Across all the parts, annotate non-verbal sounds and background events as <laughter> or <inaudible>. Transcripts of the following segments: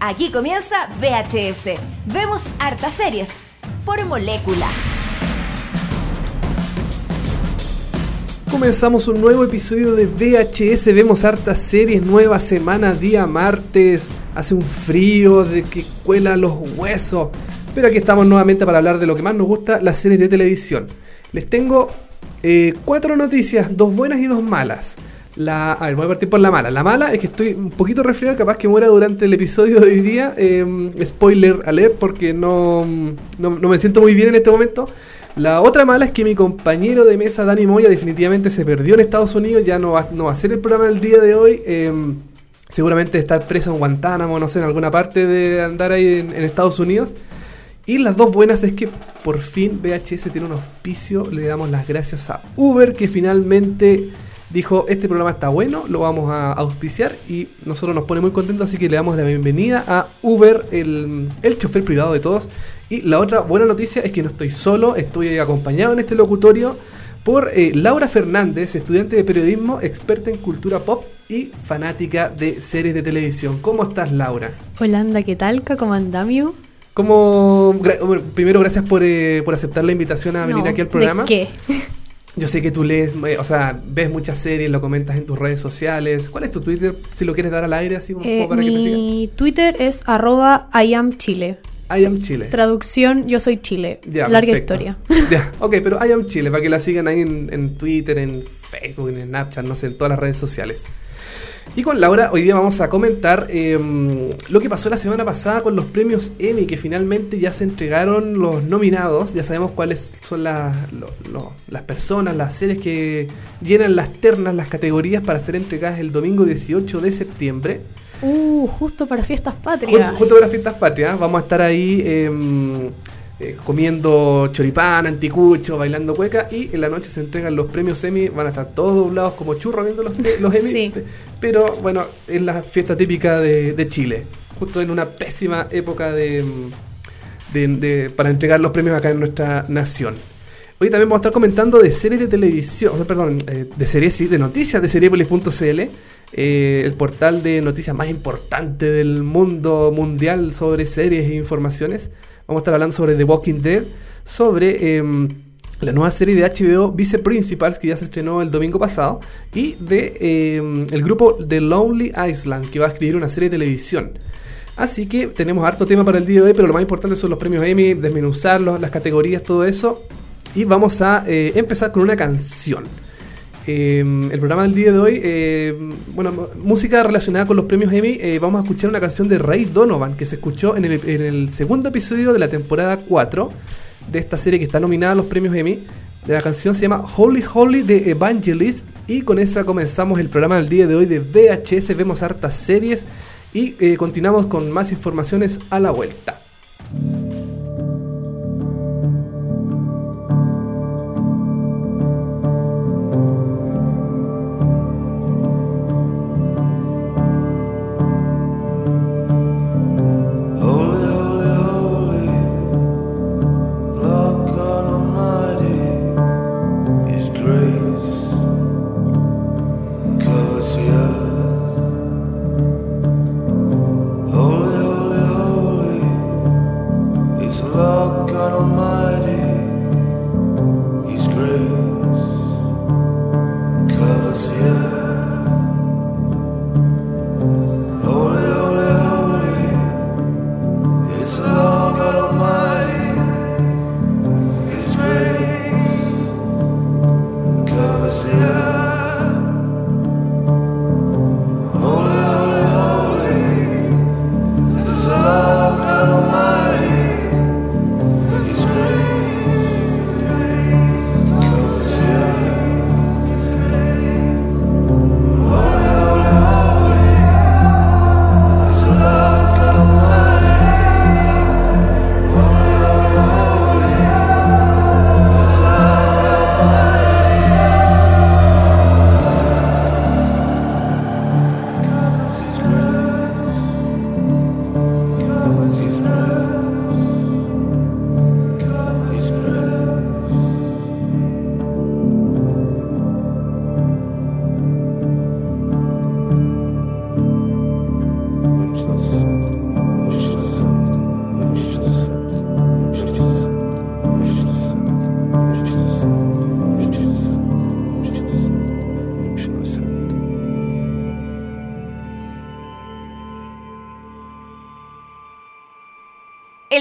Aquí comienza VHS. Vemos hartas series por molécula. Comenzamos un nuevo episodio de VHS, vemos hartas series, nueva semana, día martes, hace un frío de que cuela los huesos, pero aquí estamos nuevamente para hablar de lo que más nos gusta, las series de televisión. Les tengo eh, cuatro noticias, dos buenas y dos malas. La, a ver, voy a partir por la mala. La mala es que estoy un poquito resfriado, capaz que muera durante el episodio de hoy día. Em, spoiler alert, porque no, no, me siento muy bien en este momento. La otra mala es que mi compañero de mesa, Dani Moya, definitivamente se perdió en Estados Unidos, ya no va, no va a ser el programa del día de hoy. Eh, seguramente estar preso en Guantánamo, no sé, en alguna parte de andar ahí en, en, Estados Unidos. Y las dos buenas es que por fin VHS tiene un auspicio, le damos las gracias a Uber que finalmente dijo, este programa está bueno, lo vamos a auspiciar y nosotros nos pone muy contentos, así que le damos la bienvenida a Uber, el, el chofer privado de todos. Y la otra buena noticia es que no estoy solo, estoy acompañado en este locutorio por eh, Laura Fernández, estudiante de periodismo, experta en cultura pop y fanática de series de televisión. ¿Cómo estás, Laura? Hola, anda, ¿qué tal? ¿Cómo andamio? Como, primero, gracias por, eh, por, aceptar la invitación a venir aquí al programa. ¿De qué? <laughs> Yo sé que tú lees, o sea, ves muchas series, lo comentas en tus redes sociales. ¿Cuál es tu Twitter? Si lo quieres dar al aire, así eh, para mi que te sigan. Mi Twitter es arroba iamchile. I am Chile. Traducción, yo soy Chile. Ya, Larga perfecto. historia. <laughs> Ya, ok, pero I am Chile, para que la sigan ahí en, en, Twitter, en Facebook, en Snapchat, no sé, en todas las redes sociales. Y con Laura, hoy día vamos a comentar eh, lo que pasó la semana pasada con los premios Emmy, que finalmente ya se entregaron los nominados. Ya sabemos cuáles son la, lo, lo, las personas, las series que llenan las ternas, las categorías para ser entregadas el domingo 18 de septiembre. Uh, justo para fiestas patrias. Justo, justo para fiestas patrias. Vamos a estar ahí eh, eh, comiendo choripán, anticucho, bailando cueca. Y en la noche se entregan los premios Emmy. Van a estar todos doblados como churros viendo los, los Emmy. Sí. Pero bueno, es la fiesta típica de, Chile. Justo en una pésima época de, de, para entregar los premios acá en nuestra nación. Hoy también vamos a estar comentando de series de televisión, o sea, perdón, eh, de series, sí, de noticias de seriepolis.cl, eh, el portal de noticias más importante del mundo mundial sobre series e informaciones. Vamos a estar hablando sobre The Walking Dead, sobre eh, la nueva serie de HBO Vice Principals que ya se estrenó el domingo pasado y de eh, el grupo The Lonely Island que va a escribir una serie de televisión. Así que tenemos harto tema para el día de hoy, pero lo más importante son los premios Emmy, desmenuzarlos, las categorías, todo eso. Y vamos a eh, empezar con una canción. Eh, el programa del día de hoy, bueno, música relacionada con los premios Emmy, vamos a escuchar una canción de Ray Donovan que se escuchó en el, en el, segundo episodio de la temporada 4 de esta serie que está nominada a los premios Emmy. La canción se llama Holy Holy de Evangelist y con esa comenzamos el programa del día de hoy de VHS, vemos hartas series y eh, continuamos con más informaciones a la vuelta.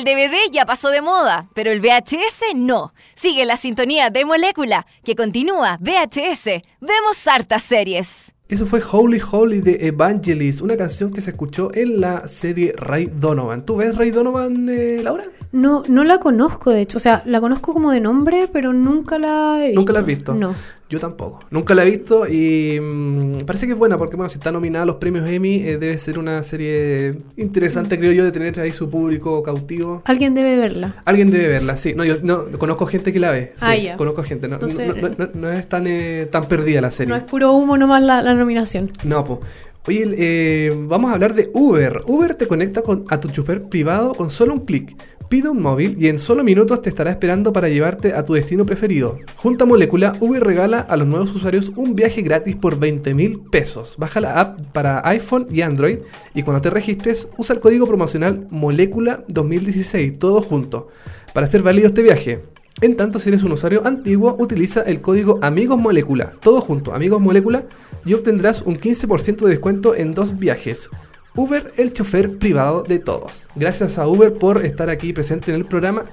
DVD ya pasó de moda, pero el VHS no. Sigue la sintonía de Molécula, que continúa VHS. Vemos hartas series. Eso fue Holy Holy de Evangelist, una canción que se escuchó en la serie Ray Donovan. ¿Tú ves Ray Donovan, eh, Laura? No, no la conozco, de hecho. O sea, la conozco como de nombre, pero nunca la he visto. ¿Nunca la has visto? No. Yo tampoco. Nunca la he visto y mm, parece que es buena porque, bueno, si está nominada a los premios Emmy, eh, debe ser una serie interesante, creo yo, de tener ahí su público cautivo. Alguien debe verla. Alguien debe verla, sí. No, yo no, conozco gente que la ve. Sí, Ah, ya. Conozco gente. No, Entonces- no, no- no- no es tan, eh, tan perdida la serie. No es puro humo nomás la, la nominación. No, po. Oye, eh, vamos a hablar de Uber. Uber te conecta con, a tu chofer privado con solo un clic. Pide un móvil y en solo minutos te estará esperando para llevarte a tu destino preferido. Junto a Molécula, Uber regala a los nuevos usuarios un viaje gratis por 20 mil pesos. Baja la app para iPhone y Android y cuando te registres usa el código promocional Molécula 2016, todo junto, para hacer válido este viaje. En tanto, si eres un usuario antiguo, utiliza el código Amigos Molécula, todo junto, Amigos Molécula, y obtendrás un 15% de descuento en dos viajes. Uber, el chofer privado de todos. Gracias a Uber por estar aquí presente en el programa.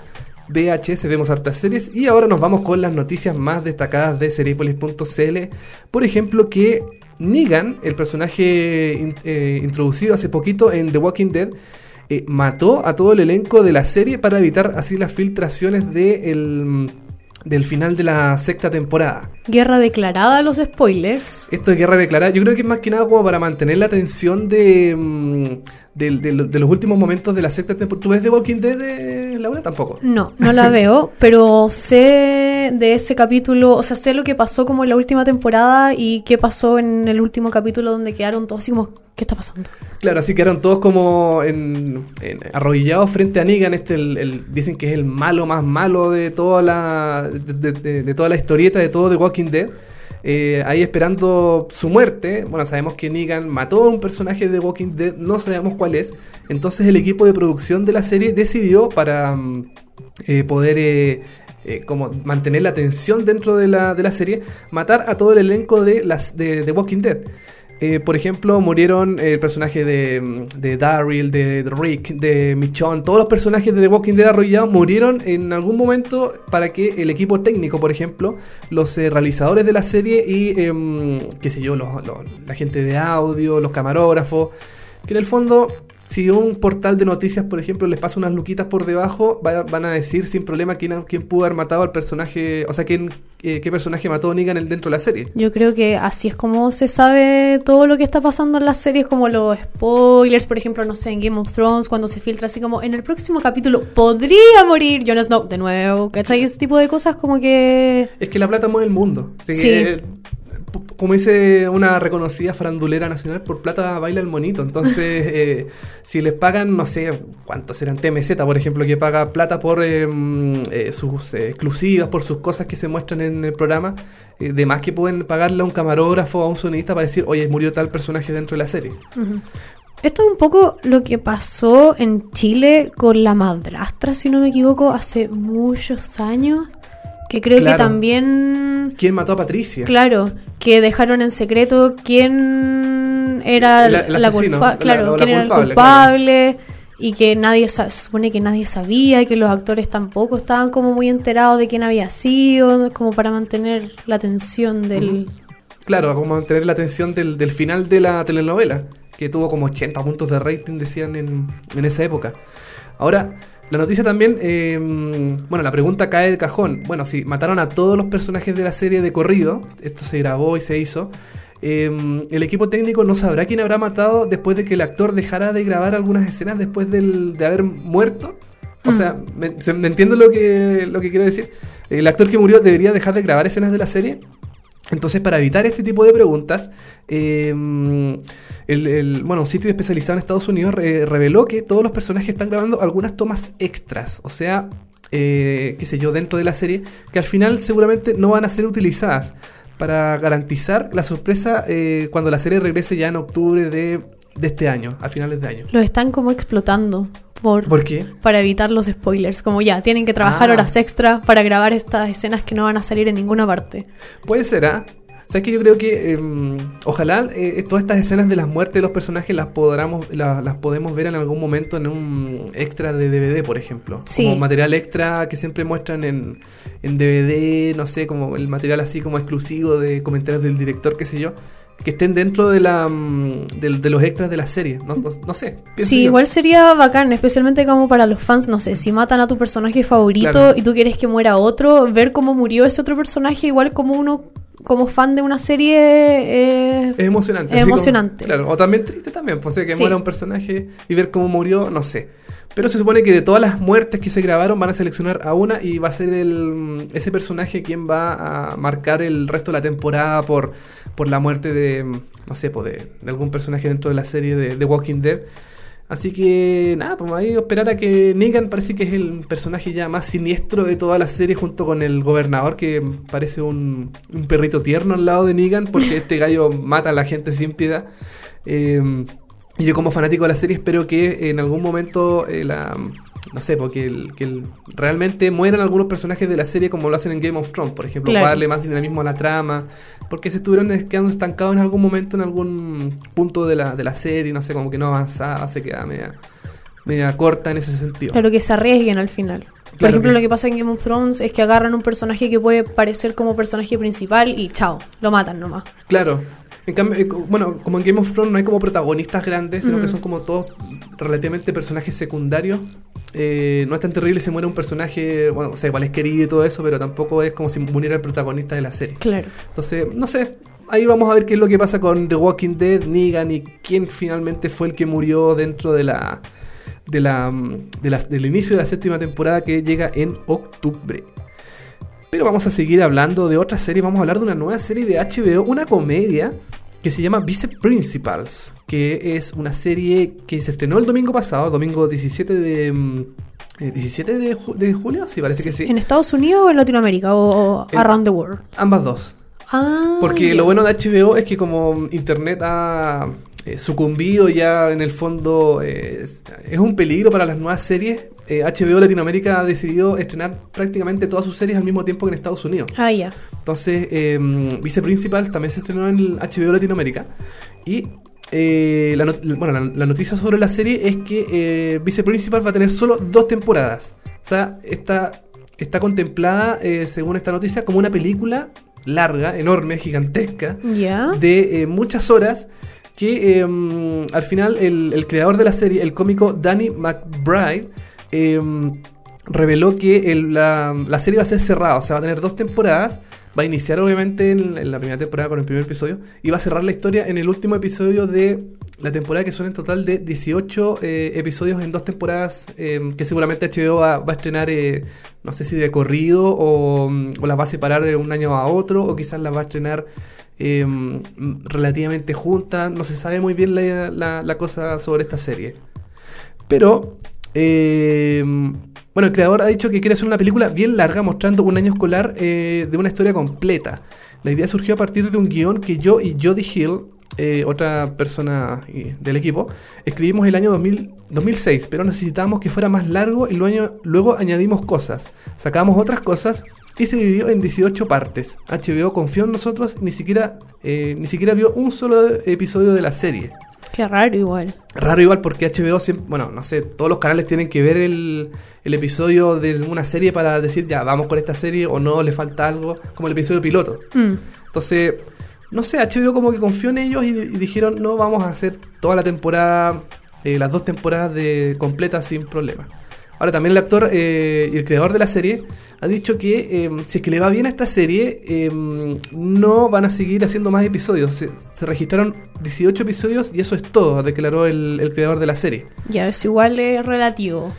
VHS, vemos hartas series. Y ahora nos vamos con las noticias más destacadas de Seriepolis.cl. Por ejemplo, que Negan, el personaje eh, introducido hace poquito en The Walking Dead, eh, mató a todo el elenco de la serie para evitar así las filtraciones de el- del final de la sexta temporada. Guerra declarada a los spoilers. Esto es guerra declarada. Yo creo que es más que nada como para mantener la tensión de, mm, del- de los últimos momentos de la sexta temporada. ¿Tú ves The Walking Dead, eh, Laura? Tampoco. No, no la <laughs> veo, pero sé de ese capítulo, o sea, sé lo que pasó como en la última temporada y qué pasó en el último capítulo donde quedaron todos así como, ¿qué está pasando? Claro, así que eran todos como en, arrodillados frente a Negan. Este dicen que es el malo más malo de toda la de, de- toda la historieta de todo The Walking Dead. Eh, ahí esperando su muerte. Bueno, sabemos que Negan mató a un personaje de Walking Dead, no sabemos cuál es. Entonces el equipo de producción de la serie decidió para mm, eh, poder eh, eh, como mantener la tensión dentro de la, de la serie, matar a todo el elenco de las de, Walking Dead. Eh, por ejemplo, murieron el personaje de, de Daryl, de, Rick, de Michonne. Todos los personajes de The Walking Dead arrollados murieron en algún momento para que el equipo técnico, por ejemplo, los eh, realizadores de la serie y, em, qué sé yo, los- la gente de audio, los camarógrafos, que en el fondo, si un portal de noticias, por ejemplo, les pasa unas luquitas por debajo, va- van a decir sin problema quién, quién pudo haber matado al personaje, o sea, quién, eh, qué personaje mató a Negan en- dentro de la serie. Yo creo que así es como se sabe todo lo que está pasando en las series, como los spoilers, por ejemplo, no sé, en Game of Thrones, cuando se filtra así como en el próximo capítulo podría morir Jon Snow de nuevo, ¿cachai? Ese tipo de cosas como que... Es que la plata mueve el mundo. Sí. que, eh, como dice una reconocida farandulera nacional, por plata baila el monito. Entonces, <laughs> eh, si les pagan, no sé cuántos serán, TMZ, por ejemplo, que paga plata por eh, mm, eh, sus exclusivas, por sus cosas que se muestran en el programa, eh, de más que pueden pagarle a un camarógrafo o a un sonidista para decir, oye, murió tal personaje dentro de la serie. Esto es un poco lo que pasó en Chile con la madrastra, si no me equivoco, hace muchos años, que creo Claro. que también... ¿Quién mató a Patricia? Claro, que dejaron en secreto quién era El- el la culpa- claro, la quién era el culpable, y que nadie supone que nadie sabía y que los actores tampoco estaban como muy enterados de quién había sido, como para mantener la atención del Claro, como mantener la atención del, del final de la telenovela, que tuvo como 80 puntos de rating, decían en, en esa época. Ahora, la noticia también, eh, bueno, la pregunta cae de cajón. Bueno, si mataron a todos los personajes de la serie de corrido, esto se grabó y se hizo, eh, el equipo técnico no sabrá quién habrá matado después de que el actor dejara de grabar algunas escenas después del- de haber muerto. O sea, me, se- me entiendo lo que, lo que quiero decir. El actor que murió debería dejar de grabar escenas de la serie. Entonces, para evitar este tipo de preguntas, eh, el, el- bueno, un sitio especializado en Estados Unidos re- reveló que todos los personajes están grabando algunas tomas extras. O sea, eh, qué sé yo, dentro de la serie, que al final seguramente no van a ser utilizadas para garantizar la sorpresa eh, cuando la serie regrese ya en octubre de, de este año, a finales de año. Lo están como explotando por, ¿Por qué? para evitar los spoilers. Como ya, tienen que trabajar Ah. horas extra para grabar estas escenas que no van a salir en ninguna parte. Puede ser, ¿ah? ¿Sabes que yo creo que em, ojalá eh, todas estas escenas de las muertes de los personajes las podamos, la- las podemos ver en algún momento en un extra de DVD, por ejemplo? Sí. Como material extra que siempre muestran en, en DVD, no sé, como el material así como exclusivo de comentarios del director, qué sé yo. Que estén dentro de, la, mm, de, los extras de la serie. No, no- no sé. Sí, yo. igual sería bacán, especialmente como para los fans, no sé, si matan a tu personaje favorito Claro. y tú quieres que muera otro, ver cómo murió ese otro personaje, igual como uno, como fan de una serie, eh, Es emocionante. Es como- emocionante. claro, o también triste también, pues que Sí. muera un personaje y ver cómo murió, no sé. Pero se supone que de todas las muertes que se grabaron van a seleccionar a una y va a ser el, ese personaje quien va a marcar el resto de la temporada por, por la muerte de, no sé, pues de, de algún personaje dentro de la serie de, de Walking Dead. Así que nada, pues ahí esperar a que Negan parece que es el personaje ya más siniestro de toda la serie junto con el gobernador que parece un, un perrito tierno al lado de Negan porque este <laughs> gallo mata a la gente sin piedad. Eh, y yo como fanático de la serie espero que en algún momento eh, la... No sé, porque el, que el- realmente mueran algunos personajes de la serie como lo hacen en Game of Thrones, por ejemplo, Claro. para darle más dinamismo a la trama, porque se estuvieron quedando estancados en algún momento, en algún punto de la, de la serie, no sé, como que no avanzaba, se quedaba media, media corta en ese sentido. claro que se arriesguen al final. Por Claro ejemplo, que- lo que pasa en Game of Thrones es que agarran un personaje que puede parecer como personaje principal y chao, lo matan nomás. Claro. En cambio, eh, bueno, como en Game of Thrones no hay como protagonistas grandes, sino que son como todos relativamente personajes secundarios. Eh, no es tan terrible si muere un personaje, bueno, o sea, igual es querido y todo eso, pero tampoco es como si muriera el protagonista de la serie. Claro. Entonces, no sé, ahí vamos a ver qué es lo que pasa con The Walking Dead, Negan y quién finalmente fue el que murió dentro de la, de la, mm, de la- del inicio de la séptima temporada que llega en octubre. Pero vamos a seguir hablando de otra serie, vamos a hablar de una nueva serie de HBO, una comedia que se llama Vice Principals, que es una serie que se estrenó el domingo pasado, domingo 17 de... mm, eh, 17 de, ju- de julio, sí, parece que sí. ¿En Estados Unidos o en Latinoamérica? ¿O, En- around the world? Ambas dos. Ah, Porque lo bueno de HBO es que como Internet ha eh, sucumbido ya en el fondo, eh, es un peligro para las nuevas series. Eh, HBO Latinoamérica ha decidido estrenar prácticamente todas sus series al mismo tiempo que en Estados Unidos. Ah, ya. Entonces, eh, Vice Principals también se estrenó en HBO Latinoamérica. Y eh, la, bueno, la, la noticia sobre la serie es que eh, Vice Principals va a tener solo dos temporadas. O sea, está, está contemplada, eh, según esta noticia, como una película larga, enorme, gigantesca, Ya. de eh, muchas horas. Que eh, mm, al final el, el creador de la serie, el cómico Danny McBride, eh, reveló que la, la serie va a ser cerrada, o sea, va a tener dos temporadas. Va a iniciar obviamente en, la primera temporada con el primer episodio y va a cerrar la historia en el último episodio de la temporada que son en total de 18 eh, episodios en dos temporadas eh, que seguramente HBO va, a estrenar, eh, no sé si de corrido o, las va a separar de un año a otro o quizás las va a estrenar mm, relativamente juntas. No se sabe muy bien la- la cosa sobre esta serie. Pero, eh, bueno, el creador ha dicho que quiere hacer una película bien larga mostrando un año escolar eh, de una historia completa. La idea surgió a partir de un guion que yo y Jodie Hill, eh, otra persona eh, del equipo, escribimos el año 2000 2006, pero necesitábamos que fuera más largo y luego, añadimos cosas. Sacamos otras cosas y se dividió en 18 partes. HBO confió en nosotros, ni siquiera, ni siquiera vio un solo episodio de la serie. Qué raro igual. Raro igual porque HBO siempre, bueno, no sé, todos los canales tienen que ver el, el episodio de una serie para decir ya, vamos con esta serie o no, le falta algo, como el episodio piloto. Mm. Entonces, no sé, HBO como que confió en ellos y, y dijeron, no, vamos a hacer toda la temporada, eh, las dos temporadas de completas sin problema. Ahora también el actor eh, y el creador de la serie ha dicho que eh, si es que le va bien a esta serie, eh, no van a seguir haciendo más episodios. Se, se registraron 18 episodios y eso es todo, declaró el, el creador de la serie. Ya, eso igual es relativo.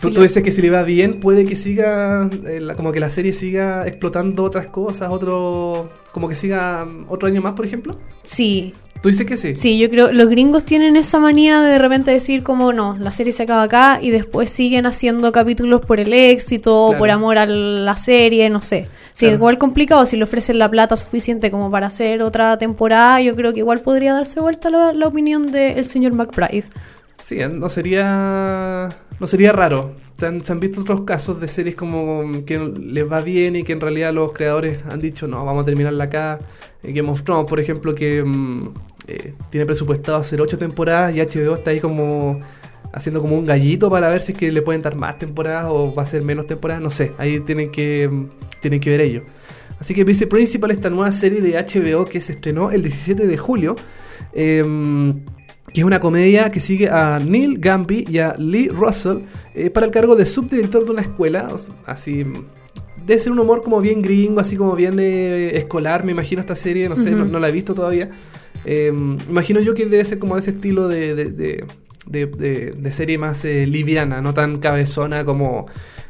Tú, Sí, tú lo- dices que si le va bien, puede que siga, eh, la- como que la serie siga explotando otras cosas, otro, como que siga mm, otro año más, por ejemplo. Sí, Tú dices que sí. sí, yo creo, los gringos tienen esa manía de de repente decir como no, la serie se acaba acá y después siguen haciendo capítulos por el éxito, Claro. por amor a la serie, no sé. Sí, Claro. igual complicado, si le ofrecen la plata suficiente como para hacer otra temporada, yo creo que igual podría darse vuelta la, la opinión del señor McBride. Sí, eh, no sería, no sería raro. Se han, visto otros casos de series como que les va bien y que en realidad los creadores han dicho, no, vamos a terminarla acá. Eh, Game of Thrones, por ejemplo, que mm, eh, tiene presupuestado hacer ocho temporadas y HBO está ahí como haciendo como un gallito para ver si es que le pueden dar más temporadas o va a ser menos temporadas, no sé, ahí tienen que, mm, tienen que ver ellos. Así que Vice Principal, esta nueva serie de HBO que se estrenó el 17 de julio, em, que es una comedia que sigue a Neil Gamby y a Lee Russell eh, para el cargo de subdirector de una escuela, así... Debe ser un humor como bien gringo, así como bien eh, escolar, me imagino esta serie, no sé, no, no la he visto todavía. Eh, imagino yo que debe ser como de ese estilo de, de, de- de- de- de serie más eh, liviana, no tan cabezona como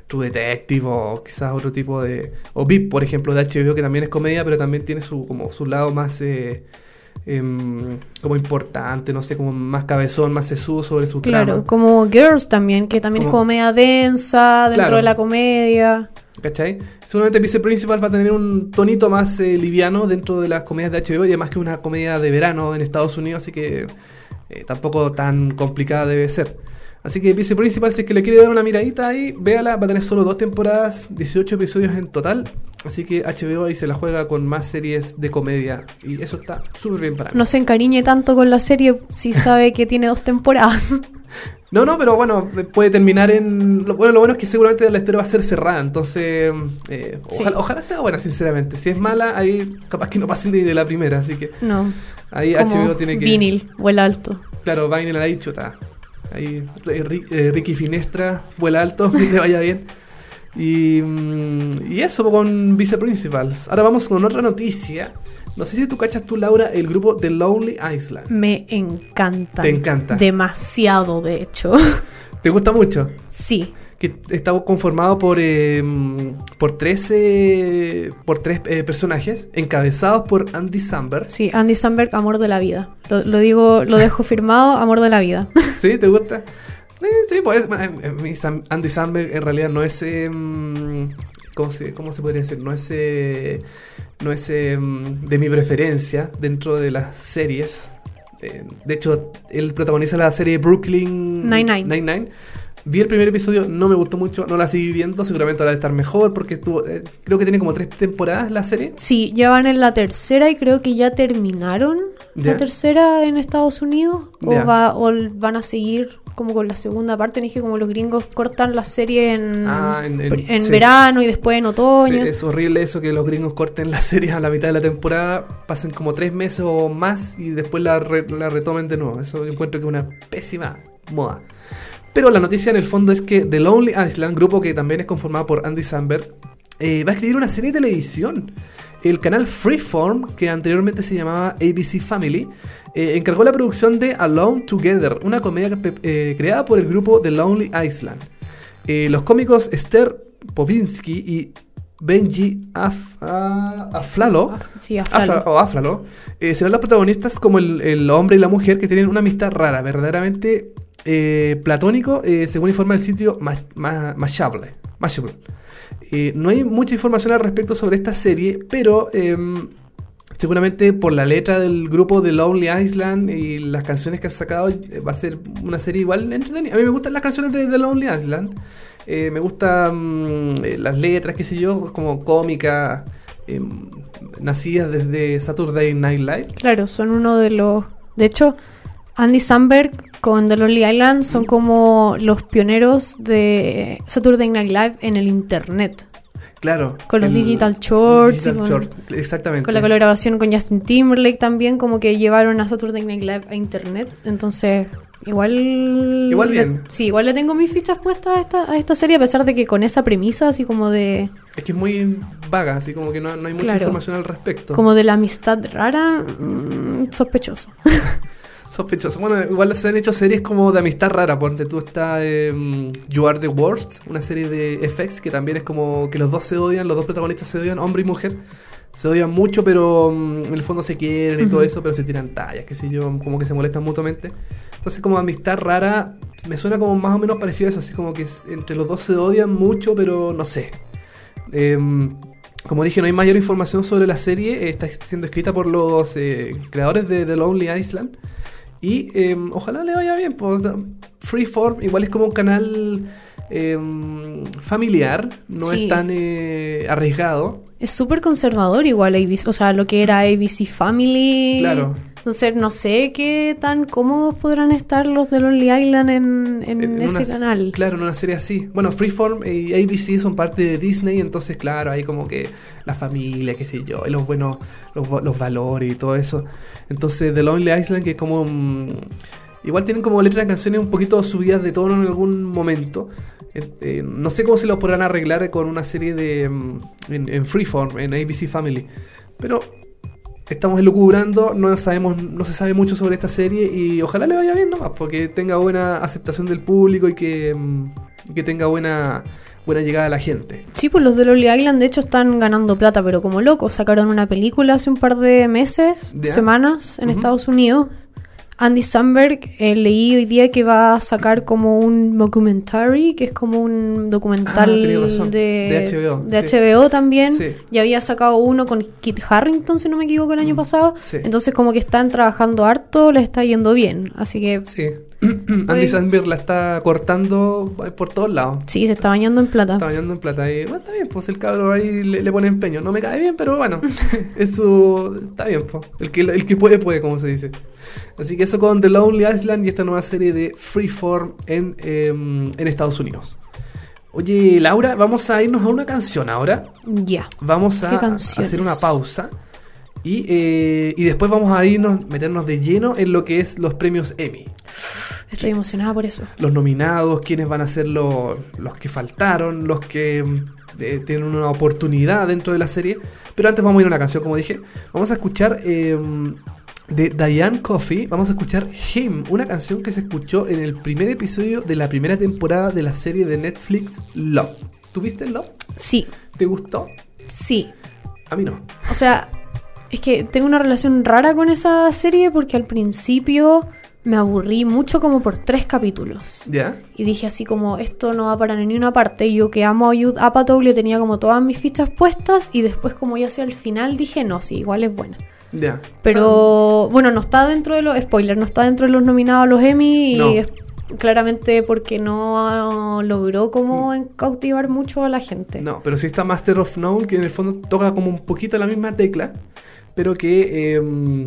True Detective o quizás otro tipo de... O VIP, por ejemplo, de HBO, que también es comedia, pero también tiene su, como su lado más... eh, em, como importante, no sé, como más cabezón, más sesudo sobre su Claro, trama. como Girls también, que también es Como- como media densa dentro Claro. de la comedia. ¿Cachai? Seguramente Vice Principal va a tener un tonito más eh, liviano dentro de las comedias de HBO y además que una comedia de verano en Estados Unidos, así que eh, tampoco tan complicada debe ser. Así que Vice Principal, si es que le quiere dar una miradita ahí, véala, va a tener solo dos temporadas, 18 episodios en total. Así que HBO ahí se la juega con más series de comedia y eso está súper bien para mí. No se encariñe tanto con la serie si sabe que tiene dos temporadas. <laughs> No, no, pero bueno, puede terminar en. Bueno, lo bueno es que seguramente la historia va a ser cerrada, entonces. eh, Sí. ojalá, sea buena, sinceramente. Si es mala, ahí capaz que no pasen ni de la primera, así que No. ahí como HBO tiene que. Vinil, vuela alto. Claro, Vinyl ha dicho, está. Ahí eh, eh, Ricky Finestra, vuela alto, <laughs> que te vaya bien. Y, mm, y eso con Vice Principals. Ahora vamos con otra noticia. No sé si tú cachas tú, Laura, el grupo The Lonely Island. Me encanta. Te encanta. Demasiado, de hecho. ¿Te gusta mucho? sí. Que está conformado por eh, por tres eh, por tres eh, personajes encabezados por Andy Samberg. Sí, Andy Samberg, amor de la vida. Lo, lo digo, lo dejo <laughs> firmado, amor de la vida. <laughs> ¿Sí? ¿Te gusta? Eh, sí, pues bueno, eh, Andy Samberg en realidad no es eh, mm, ¿cómo se, cómo se podría decir? No es no es mm, de mi preferencia dentro de las series. De hecho, él protagoniza la serie Brooklyn Nine-Nine. Vi el primer episodio, no me gustó mucho, no la seguí viendo, seguramente ahora debe estar mejor porque estuvo, eh, creo que tiene como tres temporadas la serie. Sí, ya van en la tercera y creo que ya terminaron la tercera en Estados Unidos. O, va, o van a seguir como con la segunda parte. Dije como los gringos cortan la serie en, Ah, en- en- en sí. verano y después en Sí, otoño. es horrible eso que los gringos corten las <laughs> series a la mitad de la temporada, pasen como tres meses o más y después la, re- la retomen de nuevo. Eso yo encuentro que es una pésima moda. Pero la noticia en el fondo es que The Lonely Island, grupo que también es conformado por Andy Samberg, eh, va a escribir una serie de televisión. El canal Freeform, que anteriormente se llamaba ABC Family, eh, encargó la producción de Alone Together, una comedia eh, creada por el grupo The Lonely Island. Los cómicos Esther Povinsky y Benji Af- a- Aflalo, Ah, Sí, Afla- o Aflalo, eh, serán los protagonistas como el, el hombre y la mujer que tienen una amistad rara, verdaderamente eh, platónico, eh, según informa el sitio Ma- Ma- Mashable. Eh, no hay mucha información al respecto sobre esta serie, pero em, seguramente por la letra del grupo de Lonely Island y las canciones que han sacado, eh, va a ser una serie igual entretenida. A mí me gustan las canciones de The Lonely Island. Me gustan mm, las letras, qué sé yo, como cómicas, em, nacidas desde Saturday Night Live. Claro, son uno de los... De hecho, Andy Samberg con The Lonely Island son como los pioneros de Saturday Night Live en el internet. Claro. Con los digital shorts digital con- exactamente. Con la colaboración con Justin Timberlake también, como que llevaron a Saturday Night Live a internet. Entonces, igual. Igual le- bien. sí, igual le tengo mis fichas puestas a esta, a esta serie, a pesar de que con esa premisa, así como de. Es que es muy vaga, así como que no, no hay mucha Claro. información al respecto. Como de la amistad rara, mm, sospechoso. <laughs> Sospechoso. Bueno, igual se han hecho series como de amistad rara. Ponte tú está em, You Are the Worst, una serie de FX que también es como que los dos se odian, los dos protagonistas se odian, hombre y mujer. Se odian mucho, pero mm, en el fondo se quieren y todo eso, pero se tiran tallas, qué sé yo, como que se molestan mutuamente. Entonces, como amistad rara, me suena como más o menos parecido a eso, así como que entre los dos se odian mucho, pero no sé. Em, como dije, no hay mayor información sobre la serie. eh, Está siendo escrita por los eh, creadores de The Lonely Island. Y em, ojalá le vaya bien. Pues, Freeform igual es como un canal em, familiar, no Sí. es tan eh, arriesgado. Es súper conservador igual ABC, o sea, lo que era ABC Family. Claro. Entonces, no sé qué tan cómodos podrán estar los de Lonely Island en, en En ese una- canal. Claro, en una serie así. Bueno, Freeform y ABC son parte de Disney, entonces, claro, hay como que la familia, qué sé yo, y los buenos, los, va- los valores y todo eso. Entonces, The Lonely Island, que es como. mm, igual tienen como letras de canciones un poquito subidas de tono en algún momento. Eh, eh, no sé cómo se los podrán arreglar con una serie de. mm, en, en Freeform, en ABC Family. Pero estamos elucubrando, no sabemos, no se sabe mucho sobre esta serie y ojalá le vaya bien nomás, porque tenga buena aceptación del público y que, mm, que tenga buena, buena llegada a la gente. Sí, pues los de Lonely Island de hecho están ganando plata, pero como locos. Sacaron una película hace un par de meses, semanas, en. Estados Unidos. Andy Samberg, eh, leí hoy día que va a sacar como un documentary, que es como un documental Ah, razón, de, de HBO, de sí. HBO también. Sí. Y había sacado uno con Kit Harrington, si no me equivoco, el año Mm, pasado. sí. Entonces como que están trabajando harto, les está yendo bien. Así que <clears throat> Andy Samberg la está cortando por todos lados. sí, se está bañando en plata. Está bañando en plata y bueno, está bien, pues el cabro ahí le, le pone empeño. No me cae bien, pero bueno, <laughs> <laughs> es su... Está bien, pues. El que, el que puede, puede, como se dice. Así que eso con The Lonely Island y esta nueva serie de Freeform en, em, en Estados Unidos. Oye, Laura, vamos a irnos a una canción ahora. Ya. Vamos ¿Qué a hacer una pausa. Y, eh, y después vamos a irnos, meternos de lleno en lo que es los premios Emmy. Estoy emocionada por eso. Los nominados, quiénes van a ser los, los que faltaron, los que eh, tienen una oportunidad dentro de la serie. Pero antes vamos a ir a una canción, como dije. Vamos a escuchar eh, de Diane Coffey, vamos a escuchar Him, una canción que se escuchó en el primer episodio de la primera temporada de la serie de Netflix Love. ¿Tuviste Love? Sí, ¿Te gustó? sí. A mí no. O sea, es que tengo una relación rara con esa serie porque al principio me aburrí mucho como por tres capítulos. ¿Ya? Y dije así como, esto no va para ni una parte. Y yo que amo a Judd Apatow le tenía como todas mis fichas puestas y después como ya hacia el final dije, no, sí, igual es buena. Ya. Pero bueno, no está dentro de los, spoiler, no está dentro de los nominados a los Emmy y es claramente porque no logró como en- cautivar mucho a la gente. No, pero sí está Master of None, que en el fondo toca como un poquito la misma tecla, pero que... eh,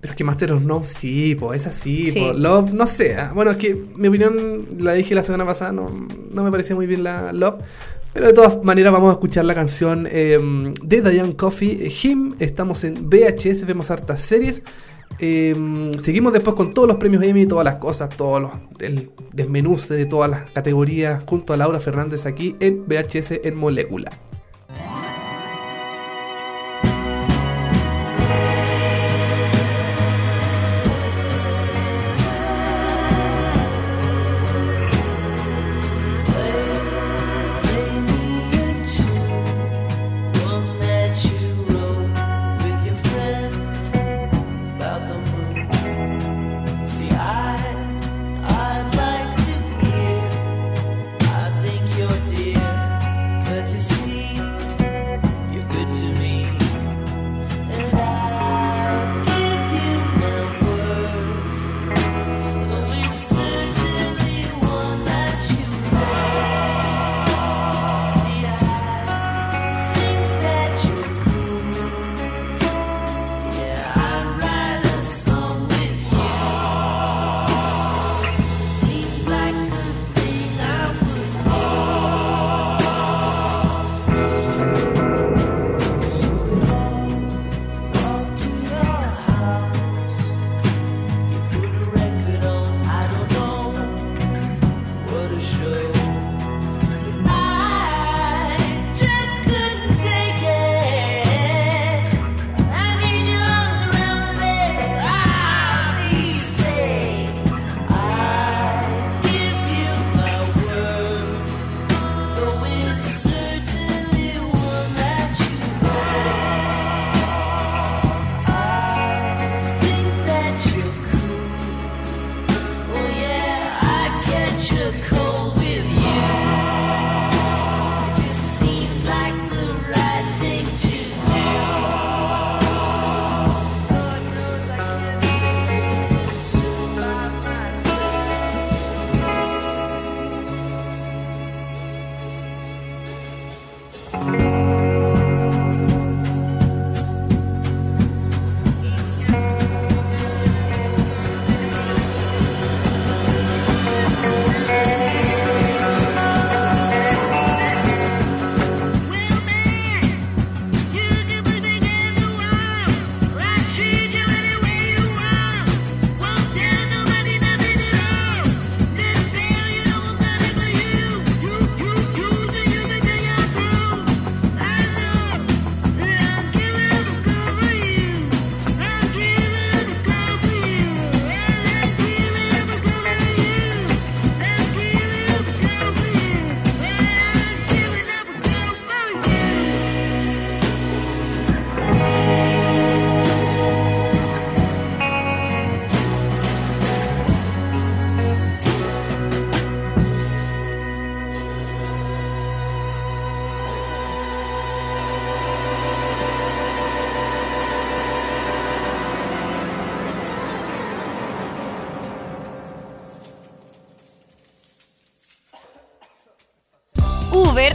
pero es que Master of None sí, pues es así, Sí. po. Love, no sé. ah, Bueno, es que mi opinión, la dije la semana pasada, no, no me parecía muy bien la Love. Pero de todas maneras vamos a escuchar la canción eh, de Diane Coffey, eh, Him. Estamos en VHS, vemos hartas series. Eh, seguimos después con todos los premios Emmy, todas las cosas, todos los el desmenuce de todas las categorías junto a Laura Fernández aquí en VHS en Molécula.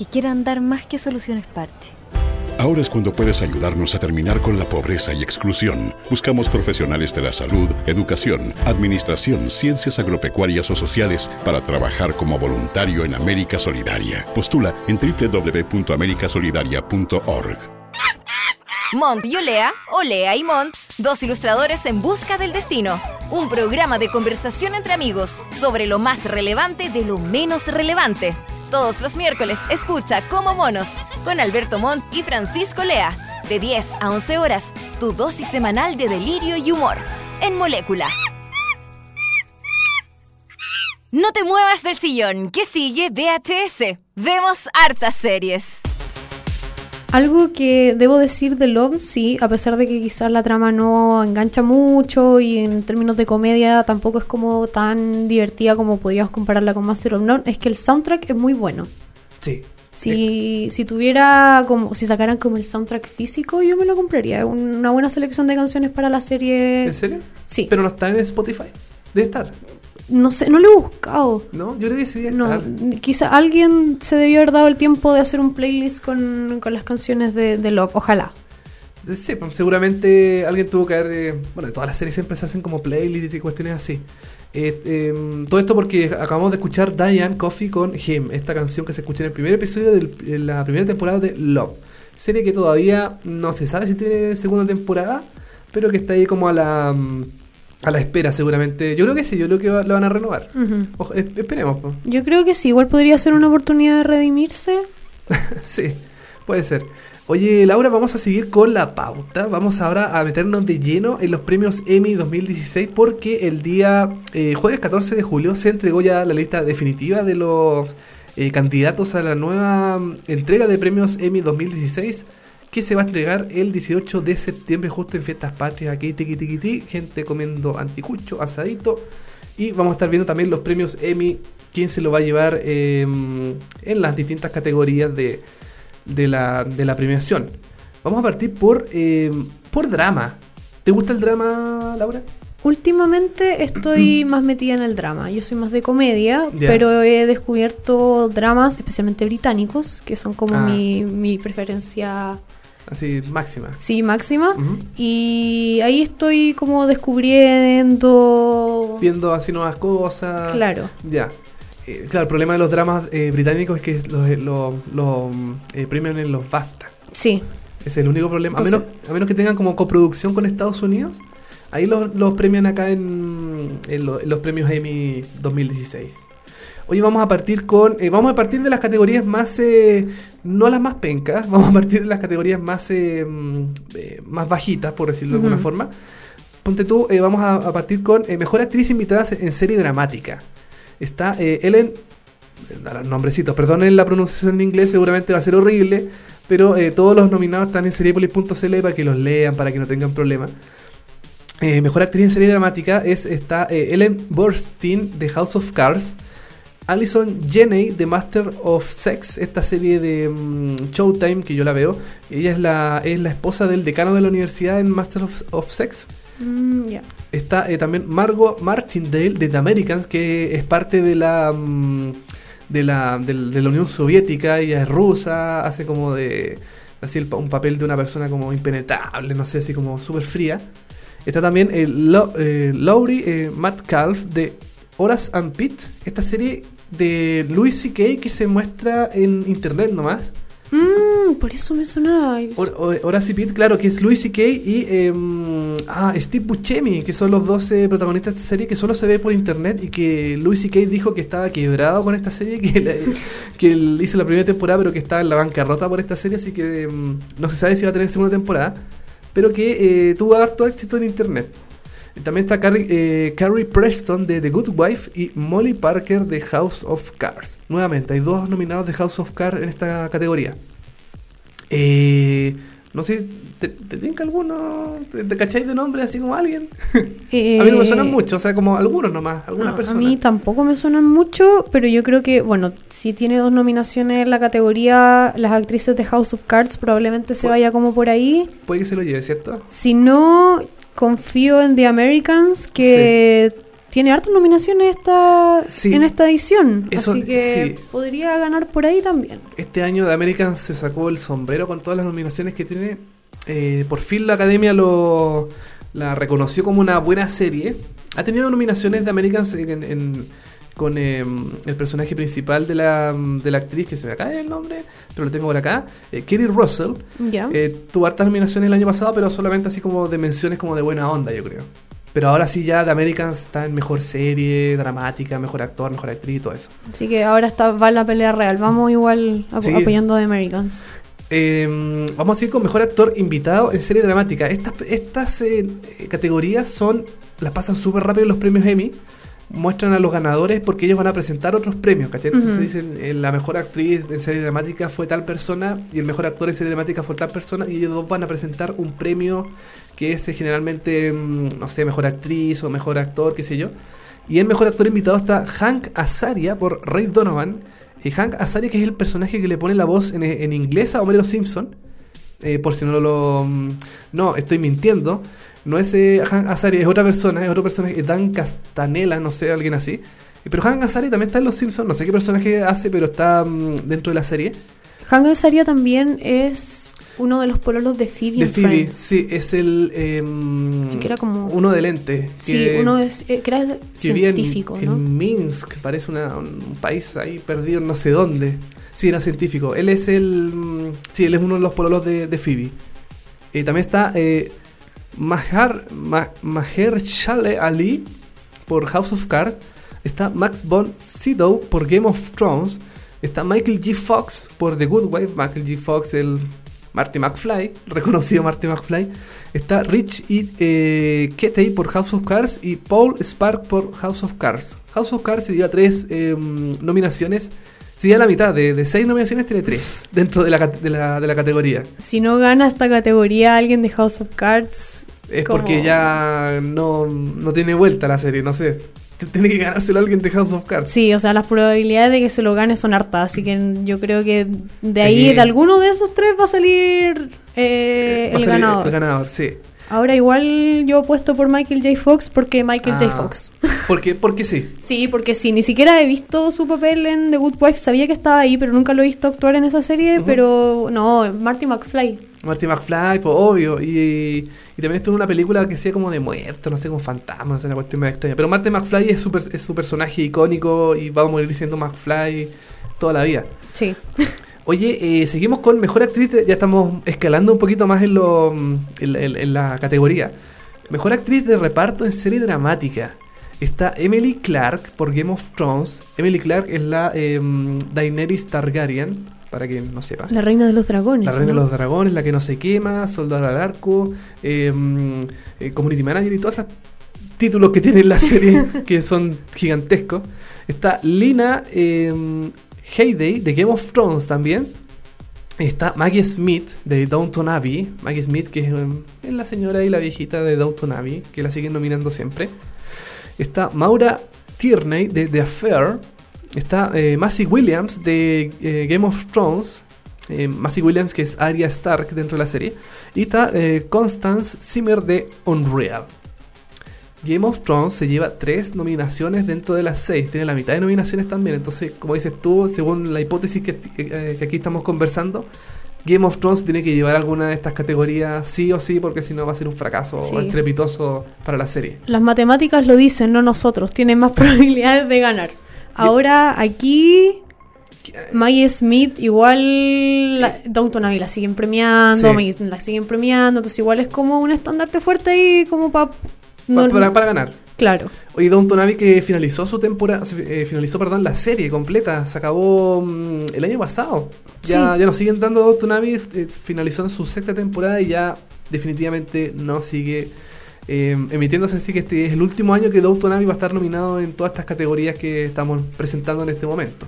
que quieran dar más que soluciones parche. Ahora es cuando puedes ayudarnos a terminar con la pobreza y exclusión. Buscamos profesionales de la salud, educación, administración, ciencias agropecuarias o sociales para trabajar como voluntario en América Solidaria. Postula en www.americasolidaria.org. Mont y Olea, Olea y Mont, dos ilustradores en busca del destino. Un programa de conversación entre amigos sobre lo más relevante de lo menos relevante. Todos los miércoles escucha Como Monos con Alberto Montt y Francisco Lea. De 10 a 11 horas, tu dosis semanal de delirio y humor. En Molécula. No te muevas del sillón, que sigue VHS. Vemos hartas series. Algo que debo decir de Love, sí, a pesar de que quizás la trama no engancha mucho y en términos de comedia tampoco es como tan divertida como podríamos compararla con Master of None, es que el soundtrack es muy bueno. Sí. Si, si tuviera como, si sacaran como el soundtrack físico, yo me lo compraría. Es Una buena selección de canciones para la serie. ¿En serio? Sí. Pero no está en Spotify. Debe estar. No sé, no lo he buscado. ¿No? Yo que sí debe No, estar. quizá alguien se debió haber dado el tiempo de hacer un playlist con, con las canciones de, de Love. Ojalá. Sí, pues, seguramente alguien tuvo que haber. eh, bueno, todas las series siempre se hacen como playlists y cuestiones así. Eh, eh, todo esto porque acabamos de escuchar Diane Coffee con Him, esta canción que se escucha en el primer episodio del- de la primera temporada de Love. Serie que todavía no se sabe si tiene segunda temporada, pero que está ahí como a la, mm, a la espera seguramente. Yo creo que sí, yo creo que va- la van a renovar. Ojo, esperemos. Yo creo que sí, igual podría ser una oportunidad de redimirse. <laughs> Sí, puede ser. Oye, Laura, vamos a seguir con la pauta. Vamos ahora a meternos de lleno en los premios Emmy 2016 porque el día eh, jueves 14 de julio se entregó ya la lista definitiva de los eh, candidatos a la nueva mm, entrega de premios Emmy 2016 que se va a entregar el 18 de septiembre justo en fiestas patrias aquí tiqui tiqui ti, gente comiendo anticucho, asadito y vamos a estar viendo también los premios Emmy quién se lo va a llevar eh, en las distintas categorías de, de la, de la premiación. Vamos a partir por, eh, por drama. ¿Te gusta el drama, Laura? Últimamente estoy <clears throat> más metida en el drama. Yo soy más de comedia, pero he descubierto dramas, especialmente británicos, que son como Ah. mi, mi preferencia, Así, máxima. sí, máxima. Y ahí estoy como descubriendo... Viendo así nuevas cosas. Claro. Ya. Eh, claro, el problema de los dramas eh, británicos es que los los- los, eh, premian en los BAFTA. Sí, Ese es el único problema. A menos, a menos que tengan como coproducción con Estados Unidos, ahí los, los premian acá en, en lo- en los premios Emmy 2016. Hoy vamos a partir con. eh, vamos a partir de las categorías más. eh, no las más pencas, <laughs> vamos a partir de las categorías más. eh, mm, más bajitas, por decirlo de alguna forma. Ponte tú, vamos a, a partir con Mejor Actriz Invitada en Serie Dramática. Está Ellen. Nombrecitos, perdonen la pronunciación en inglés, seguramente va a ser horrible. Pero todos los nominados están en seriepolis.cl para que los lean, para que no tengan problemas. Eh, mejor actriz en serie dramática es está eh, Ellen Burstyn de House of Cards, Alison Janney de Master of Sex, esta serie de mm, Showtime que yo la veo. Ella es la, es la esposa del decano de la universidad en Master of, of Sex. Mm. Está eh, también Margot Martindale de The Americans, que es parte de la mm, de la, de la Unión Soviética, ella es rusa, hace como de así el un papel de una persona como impenetrable, no sé, así como súper fría. Está también el Lo- eh, Laurie eh, Metcalf de Horace and Pete, esta serie de Louis C.K. que se muestra en internet nomás. Mm, por eso me sonaba. Hor- Hor- Horace y Pete, claro, que es Louis C.K. y em, ah, Steve Buscemi, que son los dos eh, protagonistas de esta serie que solo se ve por internet y que Louis C.K. dijo que estaba quebrado con esta serie, <laughs> que, la- que él hizo la primera temporada pero que estaba en la bancarrota por esta serie, así que em, no se sabe si va a tener segunda temporada, pero que eh, tuvo harto éxito en internet. También está Carrie, eh, Carrie Preston de The Good Wife y Molly Parker de House of Cards. Nuevamente, hay dos nominados de House of Cards en esta categoría. Eh, no sé, ¿te, te tinca alguno? ¿Te, te cacháis de nombre así como alguien? <laughs> a mí no me suenan Eh, mucho, o sea, como algunos nomás, algunas no, a personas. mí tampoco me suenan mucho, pero yo creo que, bueno, si tiene dos nominaciones en la categoría, las actrices de House of Cards probablemente se vaya como por ahí. Puede que se lo lleve, ¿cierto? Si no, confío en The Americans, que tiene hartas nominaciones esta, Sí. en esta edición. Eso, así que sí. podría ganar por ahí también. Este año de American se sacó el sombrero con todas las nominaciones que tiene. Eh, por fin la academia lo la reconoció como una buena serie. Ha tenido nominaciones de Americans en- en- con eh, el personaje principal de la, de la actriz, que se me cae el nombre, pero lo tengo por acá, eh, Kerry Russell. Ya. Eh, tuvo hartas nominaciones el año pasado, pero solamente así como de menciones como de buena onda, yo creo. Pero ahora sí ya The Americans está en mejor serie, dramática, mejor actor, mejor actriz y todo eso. Así que ahora está, va la pelea real. Vamos igual apo- Sí. apoyando a The Americans. Eh, vamos a ir con mejor actor invitado en serie dramática. Estas, estas eh, eh, categorías son las pasan súper rápido en los premios Emmy. Muestran a los ganadores porque ellos van a presentar otros premios, ¿cachai? Entonces Ujú. dicen, eh, la mejor actriz en serie dramática fue tal persona y el mejor actor en serie dramática fue tal persona y ellos dos van a presentar un premio que es eh, generalmente, mm, no sé, mejor actriz o mejor actor, qué sé yo. Y el mejor actor invitado está Hank Azaria por Ray Donovan. Y Hank Azaria, que es el personaje que le pone la voz en, en inglés a Homero Simpson. Eh, por si no lo. mm, No, estoy mintiendo. No es eh, Hank Azaria, es otra persona, es otro personaje, es Dan Castanela, no sé, alguien así. Eh, Pero Hank Azaria también está en Los Simpsons, no sé qué personaje hace, pero está mm, dentro de la serie. Hank Azaria también es uno de los pololos de Phoebe De Phoebe, Friends. sí, es el. El que era como- Uno de lente. Sí, que- uno es, eh, que era que vive en- científico, en. Minsk, parece una- un país ahí perdido no sé dónde. Sí, era científico. Él es el. mm, Sí, él es uno de los pololos de, de Phoebe. Y también está Mahar, Ma- Ali por House of Cards. Está Max von Sydow por Game of Thrones. Está Michael G. Fox por The Good Wife. Michael G. Fox, el Marty McFly, <laughs> reconocido Marty McFly. Está Rich y eh, por House of Cards y Paul Spark por House of Cards. House of Cards se lleva tres eh, nominaciones. Se lleva la mitad, de, de seis nominaciones tiene tres dentro de la, de la, de la categoría. Si no gana esta categoría alguien de House of Cards... Es porque ya no, no tiene vuelta la serie, no sé. Tiene que ganárselo alguien de House of Cards. Sí, o sea, las probabilidades de que se lo gane son hartas, así que yo creo que de Sí. ahí, de alguno de esos tres va a salir eh, Va a el ser ganador. El ganador, sí. Ahora igual yo apuesto por Michael J. Fox porque Michael J. Ah. Fox. <laughs> Porque, porque sí. Sí, porque sí, ni siquiera he visto su papel en The Good Wife, sabía que estaba ahí, pero nunca lo he visto actuar en esa serie, pero no, Marty McFly. Marty McFly, pues obvio. Y, y también estuvo en una película que sea como de muerto, no sé, como fantasma, no sé, una cuestión más extraña. Pero Marty McFly es su, es su personaje icónico y va a morir siendo McFly toda la vida. Sí. <laughs> Oye, eh, seguimos con Mejor Actriz, de- ya estamos escalando un poquito más en, lo, en, en- en la categoría. Mejor Actriz de Reparto en Serie Dramática. Está Emily Clark por Game of Thrones. Emily Clark es la eh, Daenerys Targaryen, para quien no sepa. La reina de los dragones. La reina ¿no? de los dragones, la que no se quema, soldado al arco, eh, eh, community manager y todos esos títulos que tiene la serie <laughs> que son gigantescos. Está Lina eh, Heyday de Game of Thrones también. Está Maggie Smith de Downton Abbey. Maggie Smith, que es, eh, es la señora y la viejita de Downton Abbey, que la siguen nominando siempre. Está Maura Tierney de The Affair. Está eh, Massey Williams de eh, Game of Thrones. Eh, Massey Williams, que es Arya Stark dentro de la serie. Y está eh, Constance Zimmer de Unreal. Game of Thrones se lleva tres nominaciones dentro de las seis. Tiene la mitad de nominaciones también. Entonces, como dices tú, según la hipótesis que, que- eh, que aquí estamos conversando, Game of Thrones tiene que llevar alguna de estas categorías sí o sí, porque si no va a ser un fracaso Sí. estrepitoso para la serie. Las matemáticas lo dicen, no nosotros. Tienen más <laughs> probabilidades de ganar. Ahora aquí Maggie Smith igual la, Downton Abbey la siguen premiando, Sí. Maggie Smith la siguen premiando, entonces igual es como un estandarte fuerte ahí como para Pa- para, para ganar. claro. Oye, Downton Abbey que finalizó su temporada, eh, finalizó, perdón, la serie completa, se acabó mm, el año pasado. Ya, Sí. ya no siguen dando Downton Abbey, eh, finalizó en su sexta temporada y ya definitivamente no sigue eh, emitiéndose, así que este es el último año que Downton Abbey va a estar nominado en todas estas categorías que estamos presentando en este momento.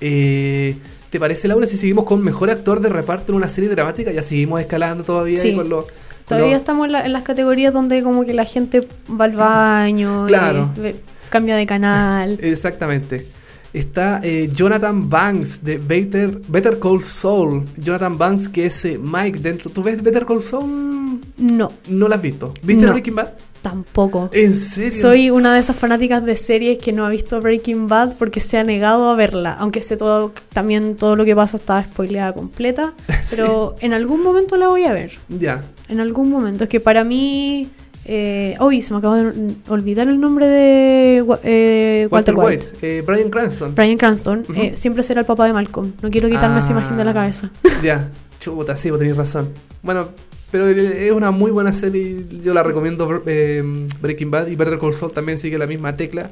Eh, ¿Te parece, Laura, si seguimos con mejor actor de reparto en una serie dramática? Ya seguimos escalando todavía Sí. con los... Todavía estamos en, la- en las categorías donde como que la gente va al baño, y Claro. ve- cambia de canal. <laughs> Exactamente. Está eh, Jonathan Banks de Better, Better Call Saul. Jonathan Banks, que es eh, Mike dentro. ¿Tú ves Better Call Saul? No, No la has visto. ¿Viste No. Breaking Bad? tampoco. ¿En serio? Soy una de esas fanáticas de series que no ha visto Breaking Bad porque se ha negado a verla, aunque sé todo también todo lo que pasa estaba spoileada completa, <laughs> pero en algún momento la voy a ver. Ya. En algún momento. Es que para mí. Eh, uy, se me acaba de olvidar el nombre de eh, Walter, Walter, White. White. eh, Brian Cranston. Brian Cranston eh, siempre será el papá de Malcolm. No quiero quitarme esa Ah. imagen de la cabeza. <laughs> Ya. Chuta, sí, vos tenés razón. Bueno, pero es una muy buena serie. Yo la recomiendo eh, Breaking Bad y Better Call Saul también sigue la misma tecla.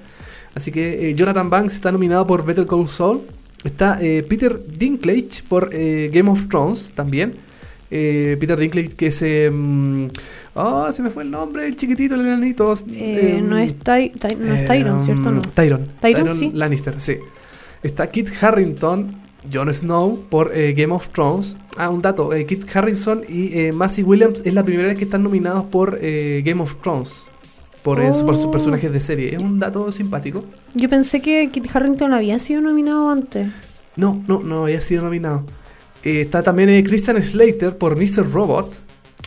Así que eh, Jonathan Banks está nominado por Better Call Saul. Está eh, Peter Dinklage por eh, Game of Thrones también. Eh, Peter Dinklage que es... eh, mm, oh, se me fue el nombre, el chiquitito, el enanito. Eh, no es, Ty- Ty- no es Tyron, eh, ¿cierto? No. Tyron. Tyron, sí. Lannister, sí. Está Kit Harrington, Jon Snow por eh, Game of Thrones. Ah, un dato. eh, Kit Harrison y eh, Massey Williams es la primera vez que están nominados por Game of Thrones. Por, eh, por sus Oh. personajes de serie. Es un dato simpático. Yo pensé que Kit Harrington había sido nominado antes. No, no, no había sido nominado. Eh, está también eh, Christian Slater por Mr. Robot.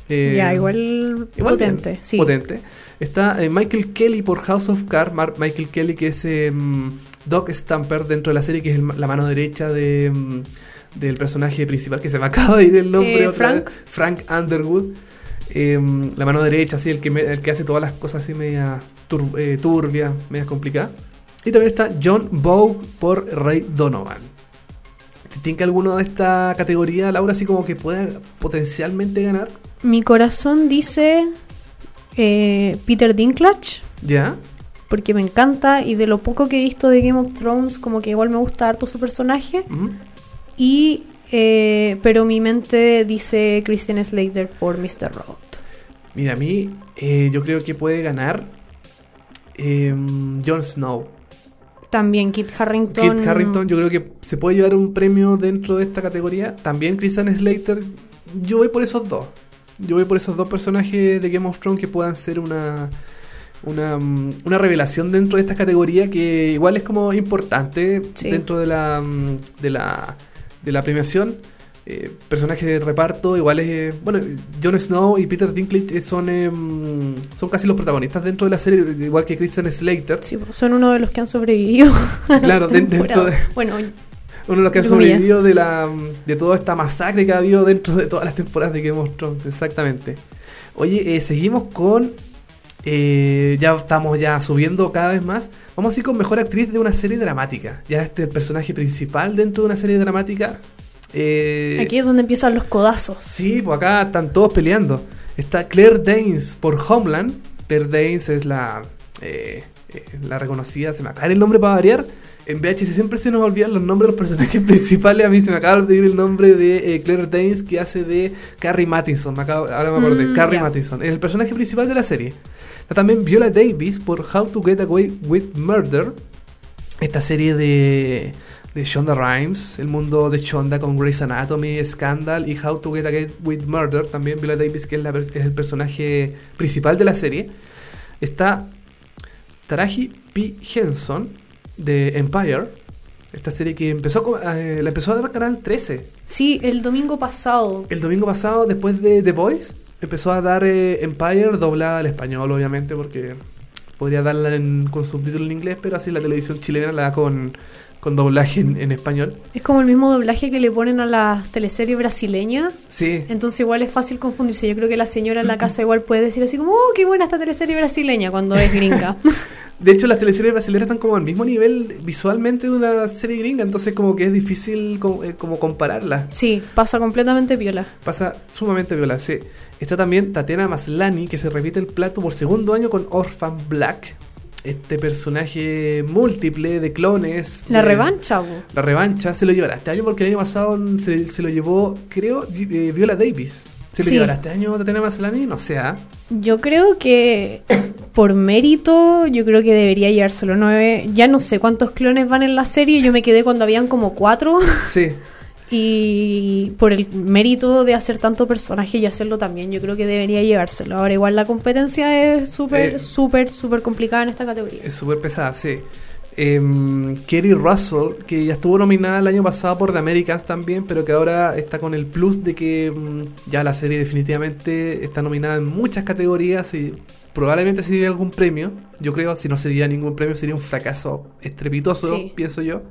Eh, ya, igual, Igual bien, potente. sí. potente. Está Michael Kelly por House of Cards. Michael Kelly, que es mm, Doc Stamper dentro de la serie, que es el la mano derecha de, mm, del personaje principal, que se me <laughs> acaba de ir el nombre. Otra Frank. vez. Frank Underwood. Eh, la mano derecha, así, el que, me- el que hace todas las cosas así media tur- eh, turbia, media complicada. Y también está John Bogue por Ray Donovan. ¿Te tinca alguno de esta categoría, Laura, así como que pueda potencialmente ganar? Mi corazón dice eh, Peter Dinklage. ¿Ya? Porque me encanta y de lo poco que he visto de Game of Thrones, como que igual me gusta harto su personaje. Y, eh, pero mi mente dice Christian Slater por Mr. Robot. Mira, a mí eh, yo creo que puede ganar eh, Jon Snow. También Kit Harrington. Kit Harrington yo creo que se puede llevar un premio dentro de esta categoría. También Christian Slater. Yo voy por esos dos. Yo voy por esos dos personajes de Game of Thrones que puedan ser una, una, mm, una revelación dentro de esta categoría que igual es como importante Sí. dentro de la, mm, de la, de la premiación. Eh, personajes de reparto, igual es. Bueno, Jon Snow y Peter Dinklage eh, son, eh, mm, son casi los protagonistas dentro de la serie, igual que Christian Slater. Sí, pues, son uno de los que han sobrevivido. <laughs> Claro, de- dentro de- Bueno, Uno de los que han sobrevivido de, la, de toda esta masacre que ha habido dentro de todas las temporadas de Game of Thrones. Exactamente. Oye, eh, seguimos con. eh, ya estamos ya subiendo cada vez más. Vamos a ir con mejor actriz de una serie dramática. Ya este personaje principal dentro de una serie dramática. Eh, aquí es donde empiezan los codazos. Sí, pues acá están todos peleando. Está Claire Danes por Homeland. Claire Danes es la, eh, eh, la reconocida, se me acaba el nombre para variar. En VHS siempre se nos olvidan los nombres de los personajes <laughs> principales. A mí se me acaba de ir el nombre de Claire Danes que hace de Carrie Mathison. Me acabo- ahora me acordé. Mm, Carrie. Es el personaje principal de la serie. Está también Viola Davis por How to Get Away with Murder. Esta serie de, de Shonda Rhimes, el mundo de Shonda con Grey's Anatomy, Scandal y How to Get Away with Murder. También Viola Davis, que es, la es el personaje principal de la serie. Está Taraji P. Henson de Empire. Esta serie que empezó con- eh, la empezó a dar Canal 13. Sí, el domingo pasado. El domingo pasado, después de The Voice, empezó a dar eh, Empire doblada al español, obviamente, porque podría darla en- con subtítulo en inglés, pero así la televisión chilena la da con, con doblaje en, en español. Es como el mismo doblaje que le ponen a las teleseries brasileñas. Sí, Entonces igual es fácil confundirse. Yo creo que la señora en la casa igual puede decir así como, oh, qué buena esta teleserie brasileña cuando es gringa. <laughs> de hecho las teleseries brasileñas están como al mismo nivel visualmente de una serie gringa, entonces como que es difícil eh, como compararlas. sí, pasa completamente piola. Pasa sumamente viola, sí. Está también Tatiana Maslany, que se repite el plato por segundo año con Orphan Black. Este personaje múltiple de clones. La de- revancha, bo. La revancha se lo llevará este año porque el año pasado se, se lo llevó, creo, eh, Viola Davis. Si le Sí. llevará este año Tatiana Maslany, no sé, ¿ah? Yo creo que por mérito, yo creo que debería llevárselo nueve. Ya no sé cuántos clones van en la serie. Yo me quedé cuando habían como cuatro. Sí. <laughs> Y por el mérito de hacer tanto personaje y hacerlo también, yo creo que debería llevárselo. Ahora, igual la competencia es súper, Eh. súper, súper complicada en esta categoría. Es súper pesada, sí. Em, Kerry Russell, que ya estuvo nominada el año pasado por The Americans también, pero que ahora está con el plus de que mm, ya la serie definitivamente está nominada en muchas categorías y probablemente se lleve algún premio. Yo creo, si no se lleva ningún premio, sería un fracaso estrepitoso, Sí. pienso yo.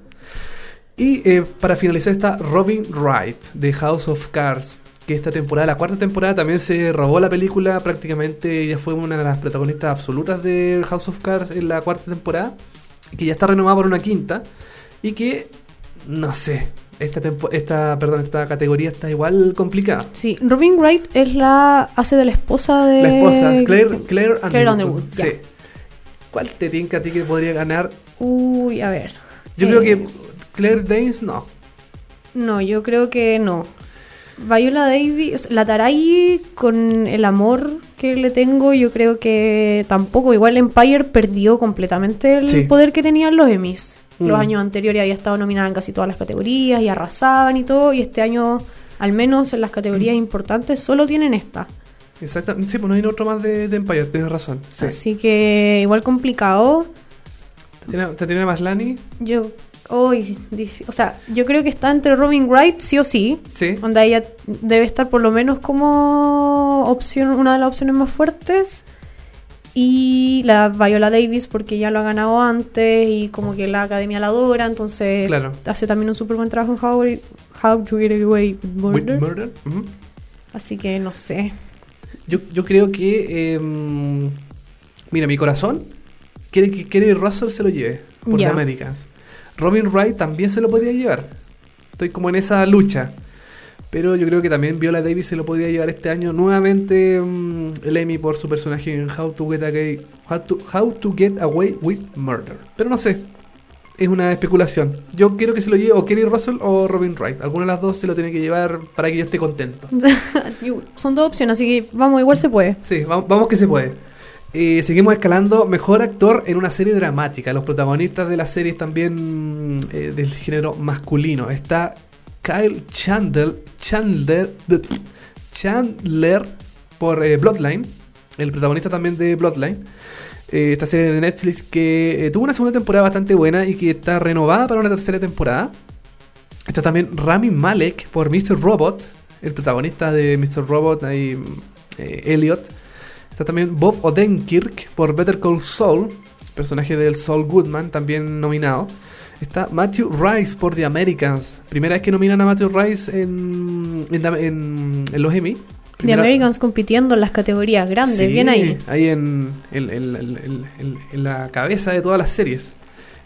Y eh, para finalizar está Robin Wright de House of Cards, que esta temporada, la cuarta temporada, también se robó la película, prácticamente ella fue una de las protagonistas absolutas de House of Cards en la cuarta temporada, que ya está renovada por una quinta, y que, no sé, esta, tempo- esta, perdón, esta categoría está igual complicada. Sí, Robin Wright es la hace de la esposa de La esposa, Claire, Claire Underwood. Claire Underwood, sí. ¿Cuál te tinca a ti que podría ganar? Uy, a ver. Yo Eh, creo que Claire Danes no. No, yo creo que no. Viola Davis, la Taray con el amor que le tengo, yo creo que tampoco. Igual Empire perdió completamente el Sí. poder que tenían los Emmys. Los Mm. años anteriores había estado nominada en casi todas las categorías y arrasaban y todo. Y este año, al menos en las categorías Mm. importantes, solo tienen esta. Exacto. Sí, pues no hay otro más de, de Empire, tienes razón. Sí. Así que igual complicado. ¿Te tiene Maslani? Yo, hoy, o sea, yo creo que está entre Robin Wright, sí o sí. Sí. Onda ella debe estar por lo menos como opción, una de las opciones más fuertes. Y la Viola Davis, porque ya lo ha ganado antes y como que la academia la adora, entonces Claro. hace también un súper buen trabajo en How, How to Get Away with Murder. With Murder. Ujú. Así que no sé. yo, yo creo que. em, mira, mi corazón quiere que Kerry Russell se lo lleve por Ya. The Americans. Robin Wright también se lo podría llevar. Estoy como en esa lucha. Pero yo creo que también Viola Davis se lo podría llevar este año nuevamente mm, el Emmy por su personaje en How to Get Away, How to, How to Get Away with Murder. Pero no sé, es una especulación. Yo quiero que se lo lleve o Kerry Russell o Robin Wright. Alguna de las dos se lo tiene que llevar para que yo esté contento. <laughs> Son dos opciones, así que vamos, igual se puede. Sí, va- vamos que se puede. Eh, seguimos escalando mejor actor en una serie dramática. Los protagonistas de la serie también eh, del género masculino. Está Kyle Chandler, Chandler, Chandler por eh, Bloodline, el protagonista también de Bloodline. Esta serie de Netflix que tuvo una segunda temporada bastante buena y que está renovada para una tercera temporada. Está también Rami Malek por Mr. Robot, el protagonista de Mr. Robot, ahí, Elliot. Está también Bob Odenkirk por Better Call Saul, personaje del Saul Goodman, también nominado. Está Matthew Rice por The Americans. Primera vez que nominan a Matthew Rice en, en, en- en los Emmy. The Americans compitiendo en las categorías grandes, Sí, bien ahí. Ahí en, en- en- en- en- en- en la cabeza de todas las series.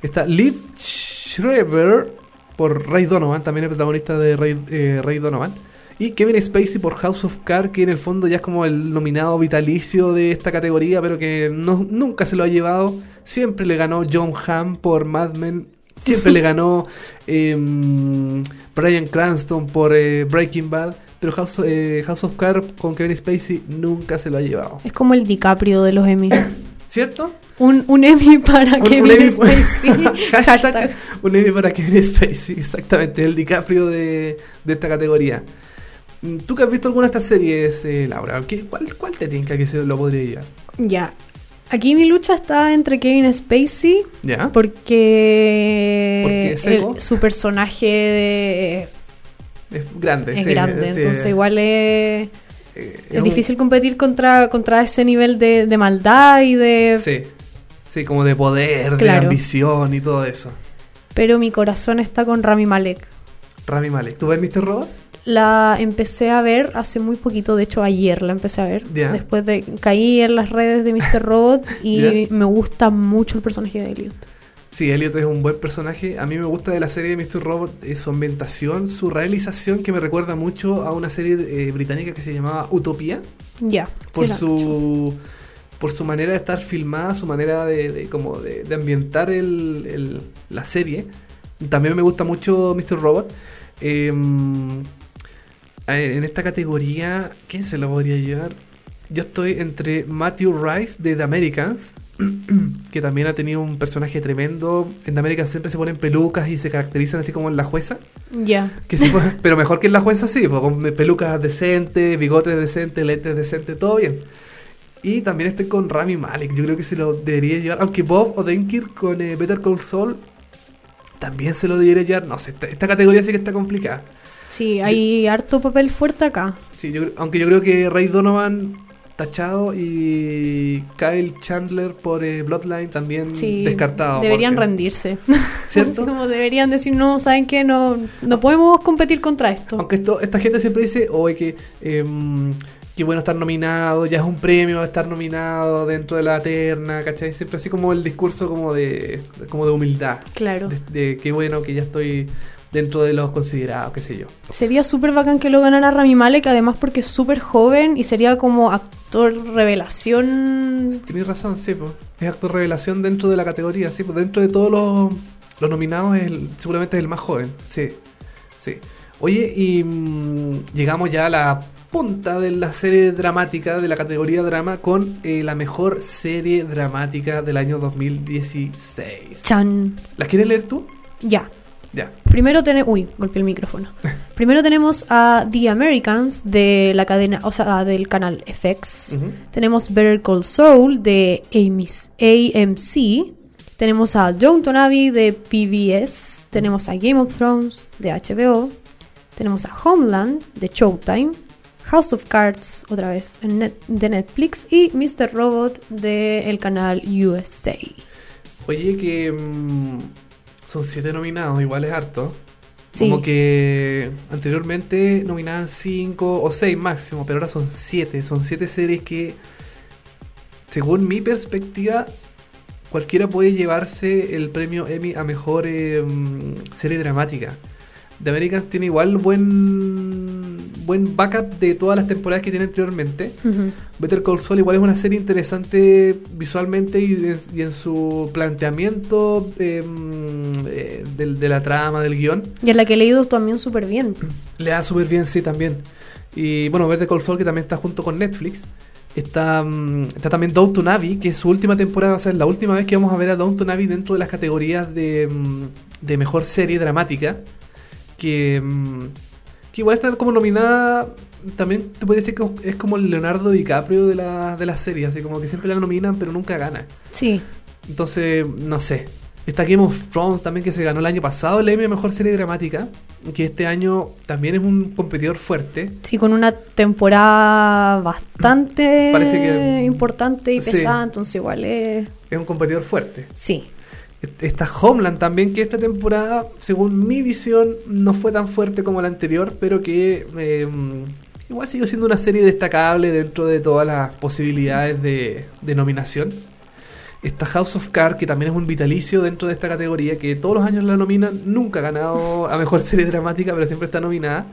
Está Liv Schreiber por Ray Donovan, también el protagonista de Ray, eh, Ray Donovan. Y Kevin Spacey por House of Cards, que en el fondo ya es como el nominado vitalicio de esta categoría, pero que no, nunca se lo ha llevado. Siempre le ganó John Hamm por Mad Men. Siempre le ganó <laughs> em, Brian Cranston por eh, Breaking Bad. Pero House, eh, House of Cards con Kevin Spacey nunca se lo ha llevado. Es como el DiCaprio de los Emmy. <coughs> ¿Cierto? Un, un Emmy para Un- Kevin un Emmy- Spacey. <laughs> Hashtag Hashtag. un Emmy para Kevin Spacey, exactamente, el DiCaprio de, de esta categoría. Mm, ¿Tú que has visto alguna de estas series, eh, Laura? ¿qué- cuál, ¿Cuál te tinca que se lo podría? Ya. Aquí mi lucha está entre Kevin Spacey ¿Ya? porque, Porque el- su personaje de- Es grande, es sí, grande, sí, entonces igual es, eh, es difícil competir contra, contra ese nivel de, de maldad y de... Sí, sí, como de poder, de ambición y todo eso. Pero mi corazón está con Rami Malek. Rami Malek, ¿tú ves Mr. Robot? La empecé a ver hace muy poquito, de hecho ayer la empecé a ver. Después de caí en las redes de Mr. <laughs> Robot y me gusta mucho el personaje de Elliot. Sí, Elliot es un buen personaje. A mí me gusta de la serie de Mr. Robot eh, su ambientación, su realización, que me recuerda mucho a una serie eh, británica que se llamaba Utopía. Ya. por sí, su por su manera de estar filmada, su manera de, de como de, de ambientar el, el- la serie. También me gusta mucho Mr. Robot. Eh, A ver, en esta categoría, ¿quién se lo podría llevar? Yo estoy entre Matthew Rice de The Americans, <clears throat> que también ha tenido un personaje tremendo. En The Americans siempre se ponen pelucas y se caracterizan así como en la jueza. Ya. Pues, pero mejor que en la jueza, sí, pues, con pelucas decentes, bigotes decentes, lentes decentes, todo bien. Y también estoy con Rami Malek, yo creo que se lo debería llevar. Aunque Bob Odenkirk con eh, Better Call Saul también se lo debería llevar. No sé, esta, esta categoría sí que está complicada. Sí, hay harto papel fuerte acá. Sí, yo, aunque yo creo que Ray Donovan tachado y Kyle Chandler por eh, Bloodline también Sí, descartado. Deberían porque- rendirse. <laughs> ¿Cierto? <laughs> Como deberían decir, no, ¿saben qué? No, no podemos competir contra esto. Aunque esto, esta gente siempre dice, oye, que em, qué bueno estar nominado, ya es un premio estar nominado dentro de la terna, ¿cachai? Siempre así como el discurso como de, como de humildad. Claro. De, de qué bueno que ya estoy dentro de los considerados, qué sé yo. Sería súper bacán que lo ganara Rami Malek, además porque es súper joven y sería como actor revelación. Tienes razón, sí, pues. Es actor revelación dentro de la categoría, sí, pues dentro de todos los, los nominados es el- seguramente es el más joven, sí, sí. Oye, y mm, llegamos ya a la punta de la serie dramática, de la categoría drama, con eh, la mejor serie dramática del año 2016. Chan. ¿La quieres leer tú? Ya. Ya. Primero tenemos. Uy, golpeé el micrófono. <laughs> Primero tenemos a The Americans de la cadena, o sea, del canal FX. Tenemos Better Call Saul de AMC. Tenemos a Downton Abbey de PBS. Tenemos a Game of Thrones de HBO. Tenemos a Homeland de Showtime. House of Cards, otra vez, de Netflix. Y Mr. Robot del canal USA. Oye, que mm, son siete nominados, igual es harto. Sí. Como que anteriormente nominaban cinco o seis máximo, pero ahora son siete. Son siete series que, según mi perspectiva, cualquiera puede llevarse el premio Emmy a mejor eh, mm, serie dramática. The Americans tiene igual buen buen backup de todas las temporadas que tiene anteriormente. Better Call Saul igual es una serie interesante visualmente y, en- y en su planteamiento eh, eh, de, la trama, del guion. Y en la que he leído también súper bien. Le da súper bien, sí, también. Y bueno, Better Call Saul que también está junto con Netflix. Está, mm, está también Downton Abbey, que es su última temporada, o sea, es la última vez que vamos a ver a Downton Abbey dentro de las categorías de, mm, de mejor serie dramática. Que, mm, que igual está como nominada, también te puede decir que es como el Leonardo DiCaprio de la, de la serie, así como que siempre la nominan pero nunca gana. Sí. Entonces, no sé. Está Game of Thrones también que se ganó el año pasado el Emmy Mejor Serie Dramática, que este año también es un competidor fuerte. Sí, con una temporada bastante Parece que- importante y Sí. pesada, entonces igual es... Es un competidor fuerte. Sí. Está Homeland también, que esta temporada, según mi visión, no fue tan fuerte como la anterior, pero que eh, igual sigue siendo una serie destacable dentro de todas las posibilidades de, de nominación. Está House of Cards, que también es un vitalicio dentro de esta categoría, que todos los años la nominan, nunca ha ganado a mejor serie dramática, pero siempre está nominada.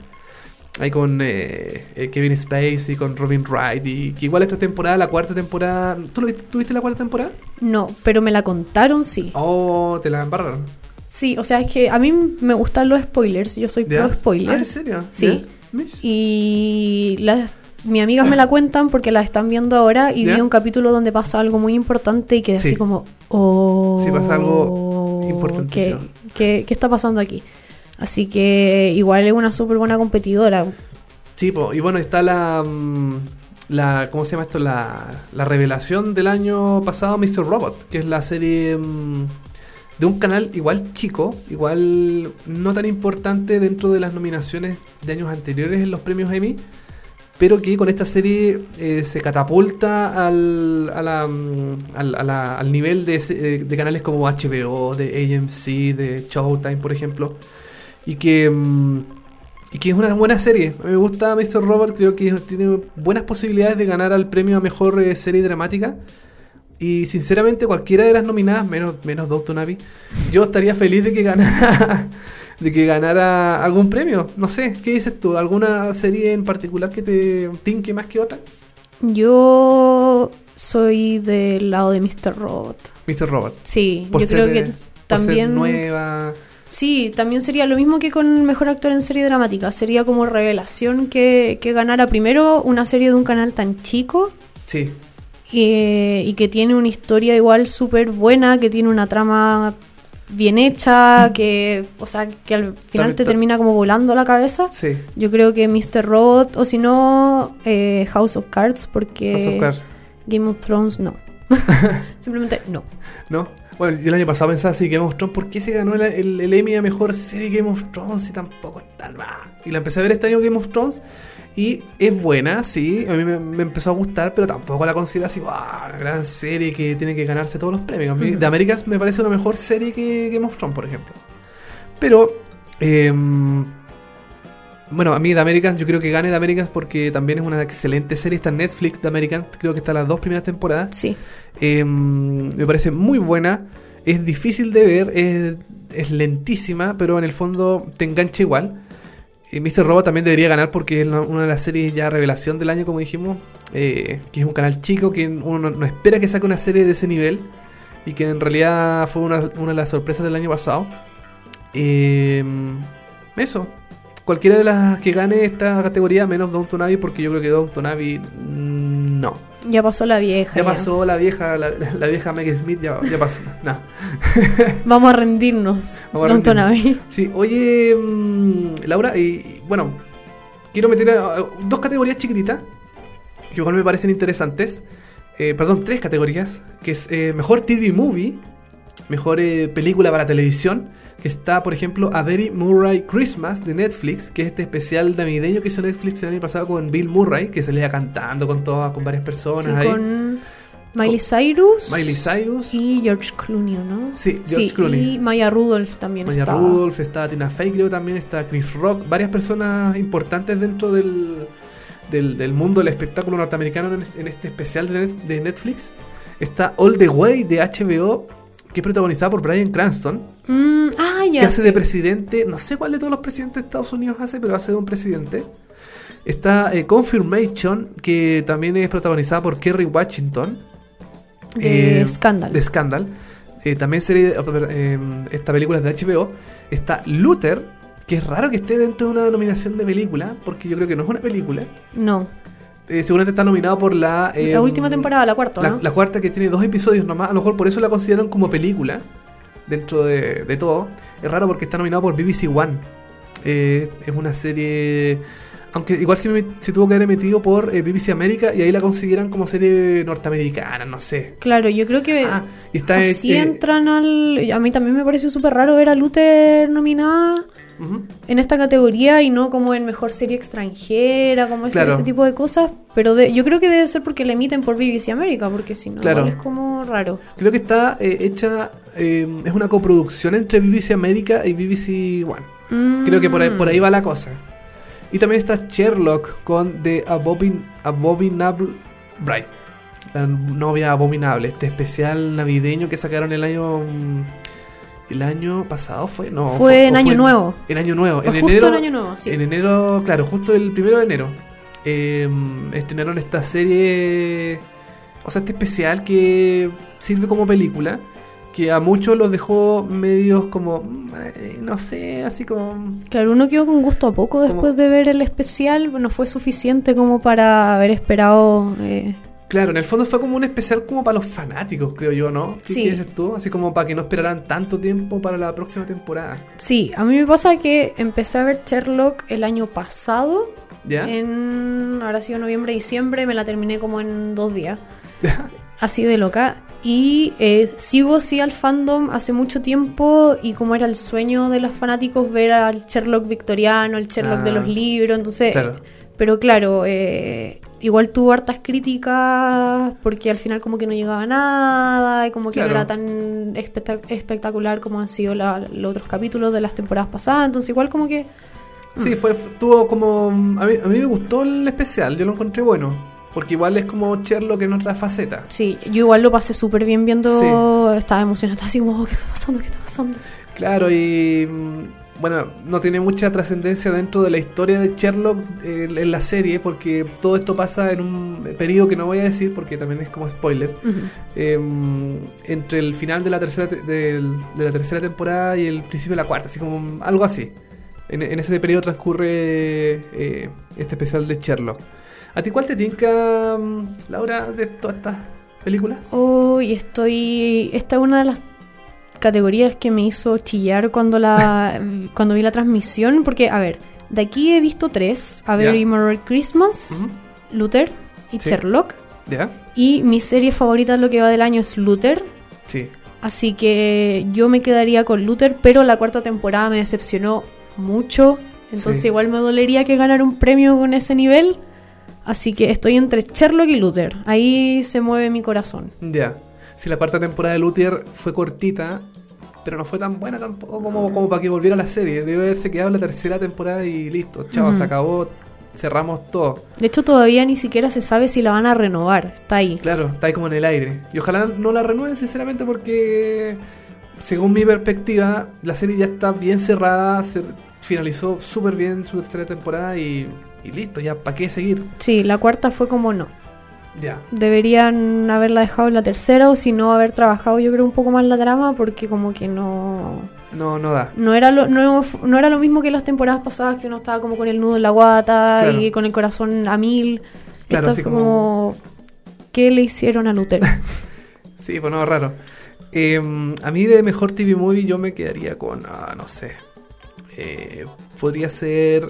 Ahí con eh, eh, Kevin Spacey, con Robin Wright, y que igual esta temporada, la cuarta temporada. ¿Tú lo viste, ¿tú viste la cuarta temporada? No, pero me la contaron, sí. Oh, te la embarraron. Sí, o sea, es que a mí me gustan los spoilers, yo soy ¿Ya? pro spoilers. Ah, ¿en serio? Sí. Y las, mis amigas me la cuentan porque la están viendo ahora y ¿Ya? vi un capítulo donde pasa algo muy importante y quedé Sí. así como, oh, Sí, pasa algo ¿qué, importantísimo. qué, qué está pasando aquí? Así que igual es una súper buena competidora. Sí, y bueno, está la, mm, la. ¿Cómo se llama esto? La, la revelación del año pasado, Mr. Robot, que es la serie mm, de un canal igual chico, igual no tan importante dentro de las nominaciones de años anteriores en los premios Emmy, pero que con esta serie eh, se catapulta al, a la, mm, al, a la- al nivel de, se- de canales como HBO, de AMC, de Showtime, por ejemplo, y que. mm, y que es una buena serie. A mí me gusta Mr. Robot, creo que tiene buenas posibilidades de ganar al premio a mejor eh, serie dramática. Y sinceramente, cualquiera de las nominadas, menos, menos Downton Abbey, yo estaría feliz de que ganara <laughs> de que ganara algún premio. No sé, ¿qué dices tú? ¿Alguna serie en particular que te tinque más que otra? Yo soy del lado de Mr. Robot. Mr. Robot. Sí, Por yo ser, creo eh, que por ser también... nueva, Sí, también sería lo mismo que con Mejor Actor en Serie Dramática. Sería como revelación que, que ganara primero una serie de un canal tan chico Sí, y, y que tiene una historia igual súper buena, que tiene una trama bien hecha, que, o sea, que al final te termina como volando la cabeza. sí. Yo creo que Mr. Robot, o si no, eh, House of Cards, porque House of Cards, Game of Thrones no. <laughs> Simplemente no. ¿no? Bueno, yo el año pasado pensaba así, Game of Thrones, ¿por qué se ganó el, el, el Emmy a Mejor Serie Game of Thrones si tampoco es tan mal? Y la empecé a ver este año Game of Thrones y es buena, sí, a mí me, me empezó a gustar, pero tampoco la considero así, wow, una gran serie que tiene que ganarse todos los premios. De Américas me parece una mejor serie que Game of Thrones, por ejemplo. Pero, em, bueno, a mí de Americans, yo creo que gane de Americans porque también es una excelente serie. Está en Netflix de Americans, creo que está las dos primeras temporadas. Sí. Eh, me parece muy buena. Es difícil de ver, es, es lentísima, pero en el fondo te engancha igual. Y Mr. Robot también debería ganar porque es una de las series ya revelación del año, como dijimos. eh, que es un canal chico que uno no, no espera que saque una serie de ese nivel. Y que en realidad fue una, una de las sorpresas del año pasado. Eh, eso. Cualquiera de las que gane esta categoría, menos Downton Abbey, porque yo creo que Downton Abbey mm, no. Ya pasó la vieja. Ya pasó la vieja, la, la vieja Meg Smith, ya, ya pasó. <laughs> No. Vamos a rendirnos. Vamos a Downton rendirnos. Abbey. Sí, oye, mm, Laura, y, y, bueno, quiero meter a- a dos categorías chiquititas, que igual me parecen interesantes. Eh, perdón, tres categorías, que es eh, mejor TV Movie, mejor eh, película para televisión, que está, por ejemplo, A Very Murray Christmas de Netflix, que es este especial navideño que hizo Netflix el año pasado con Bill Murray, que salía cantando con todas, con varias personas Sí, ahí. con Miley Cyrus. Miley Cyrus. Y George Clooney, ¿no? Sí, George Clooney. Y Maya Rudolph también Maya estaba. Rudolph, está Tina Fey, creo también está Chris Rock, varias personas importantes dentro del, del, del mundo del espectáculo norteamericano en, en este especial de Netflix. Está All the Way de HBO, que es protagonizada por Brian Cranston, Mm, ah, que hace sí. de presidente, no sé cuál de todos los presidentes de Estados Unidos hace, pero hace de un presidente. Está eh, Confirmation, que también es protagonizada por Kerry Washington. De Eh, Scandal. de Scandal. Eh, también serie, eh, esta película es de HBO. Está Luther, que es raro que esté dentro de una nominación de película, porque yo creo que no es una película. No. Eh, seguramente está nominado por la... eh, la última temporada, la cuarta, la, ¿no? la cuarta que tiene dos episodios nomás. A lo mejor por eso la consideran como película dentro de, de todo. Es raro porque está nominado por BBC One. Eh, es una serie... Aunque igual se, me- se tuvo que haber emitido por eh, BBC América y ahí la consideran como serie norteamericana, no sé. Claro, yo creo que Ah, está... así eh, entran al... A mí también me pareció súper raro ver a Luther nominada en esta categoría y no como en mejor serie extranjera, como ese, Claro. ese tipo de cosas. Pero de- yo creo que debe ser porque la emiten por BBC América, porque si no, Claro. es como raro. Creo que está eh, hecha... eh, es una coproducción entre BBC América y BBC One. Creo que por ahí, por ahí va la cosa. Y también está Sherlock con The Abominable Bride. La novia abominable. Este especial navideño que sacaron el año. mm, El año pasado fue. No, Fue en Año Nuevo. En año nuevo. Fue en justo enero. en Año Nuevo, sí. En enero, claro, justo el primero de enero. eh, estrenaron esta serie. O sea, este especial que sirve como película. Que a muchos los dejó medios como. No sé, así como. Claro, uno quedó con gusto a poco después de ver el especial, no fue suficiente como para haber esperado... eh, Claro, en el fondo fue como un especial como para los fanáticos, creo yo, ¿no? ¿Qué Sí. dices tú? Así como para que no esperaran tanto tiempo para la próxima temporada. Sí, a mí me pasa que empecé a ver Sherlock el año pasado, ¿Ya? en ahora ha sido noviembre, diciembre, me la terminé como en dos días, <laughs> así de loca. Y eh, sigo sí al fandom hace mucho tiempo y como era el sueño de los fanáticos ver al Sherlock victoriano, el Sherlock de Ah. los libros, entonces... Claro. Pero claro, eh, igual tuvo hartas críticas porque al final como que no llegaba a nada y como que Claro. no era tan espectac- espectacular como han sido la- los otros capítulos de las temporadas pasadas. Entonces igual como que... Sí, fue, tuvo como... A mí, a mí me gustó el especial, yo lo encontré bueno. Porque igual es como Sherlock en otra faceta. Sí, yo igual lo pasé súper bien viendo, estaba emocionada, estaba así como, "Oh, ¿qué está pasando? ¿Qué está pasando? Claro, y... mm, bueno, no tiene mucha trascendencia dentro de la historia de Sherlock eh, en la serie, porque todo esto pasa en un periodo que no voy a decir, porque también es como spoiler, eh, entre el final de la tercera te- de la tercera temporada y el principio de la cuarta, así como algo así. En, en ese periodo transcurre eh, este especial de Sherlock. ¿A ti cuál te tinca, mm, Laura, de todas estas películas? Hoy estoy. Esta es una de las categorías que me hizo chillar cuando la <laughs> cuando vi la transmisión. Porque, a ver, de aquí he visto tres: A Very. Merry Christmas. Luther y Sí. Sherlock. ¿Ya? Y mi serie favorita lo que va del año es Luther. Sí. Así que yo me quedaría con Luther, pero la cuarta temporada me decepcionó mucho. Entonces Sí. igual me dolería que ganara un premio con ese nivel. Así que estoy entre Sherlock y Luther. Ahí se mueve mi corazón. Ya. Si la cuarta temporada de Luther fue cortita, pero no fue tan buena tampoco como, como para que volviera la serie. Debe haberse quedado en la tercera temporada y listo. Chao, Ujú. se acabó. Cerramos todo. De hecho, todavía ni siquiera se sabe si la van a renovar. Está ahí. Claro, está ahí como en el aire. Y ojalá no la renueven, sinceramente, porque según mi perspectiva, la serie ya está bien cerrada. Se finalizó súper bien su tercera temporada y, y listo, ya, ¿para qué seguir? Sí, la cuarta fue como no. Ya. Deberían haberla dejado en la tercera o si no haber trabajado yo creo un poco más la trama porque como que no... No, no da. No era, lo, no, no era lo mismo que las temporadas pasadas que uno estaba como con el nudo en la guata Claro. y con el corazón a mil. Claro, Esto así como- como... ¿Qué le hicieron a Luther? <laughs> Sí, pues no, raro. Eh, a mí de mejor TV movie yo me quedaría con, ah, no sé. Eh, podría ser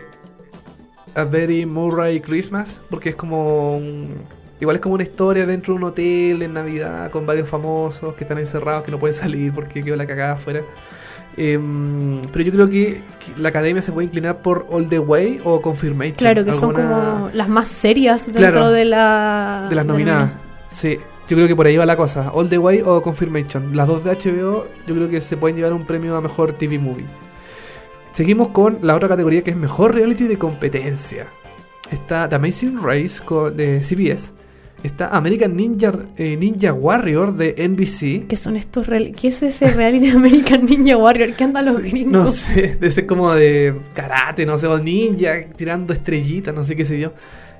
A Very Murray Christmas, porque es como un- igual es como una historia dentro de un hotel en Navidad con varios famosos que están encerrados, que no pueden salir porque quedó la cagada afuera. Eh, pero yo creo que, que la academia se puede inclinar por All the Way o Confirmation. claro, que son alguna- como las más serias dentro Claro, de la... de las la nominadas. Sí, yo creo que por ahí va la cosa. All the Way o Confirmation. Las dos de HBO, yo creo que se pueden llevar un premio a mejor TV movie. Seguimos con la otra categoría que es mejor reality de competencia. Está The Amazing Race de CBS. Está American Ninja, eh, Ninja Warrior de NBC. ¿Qué son estos ¿Qué es ese reality de American Ninja Warrior? ¿Qué andan los Sí, gringos? No sé, ser como de karate, no sé, o ninja, tirando estrellitas, no sé qué sé yo.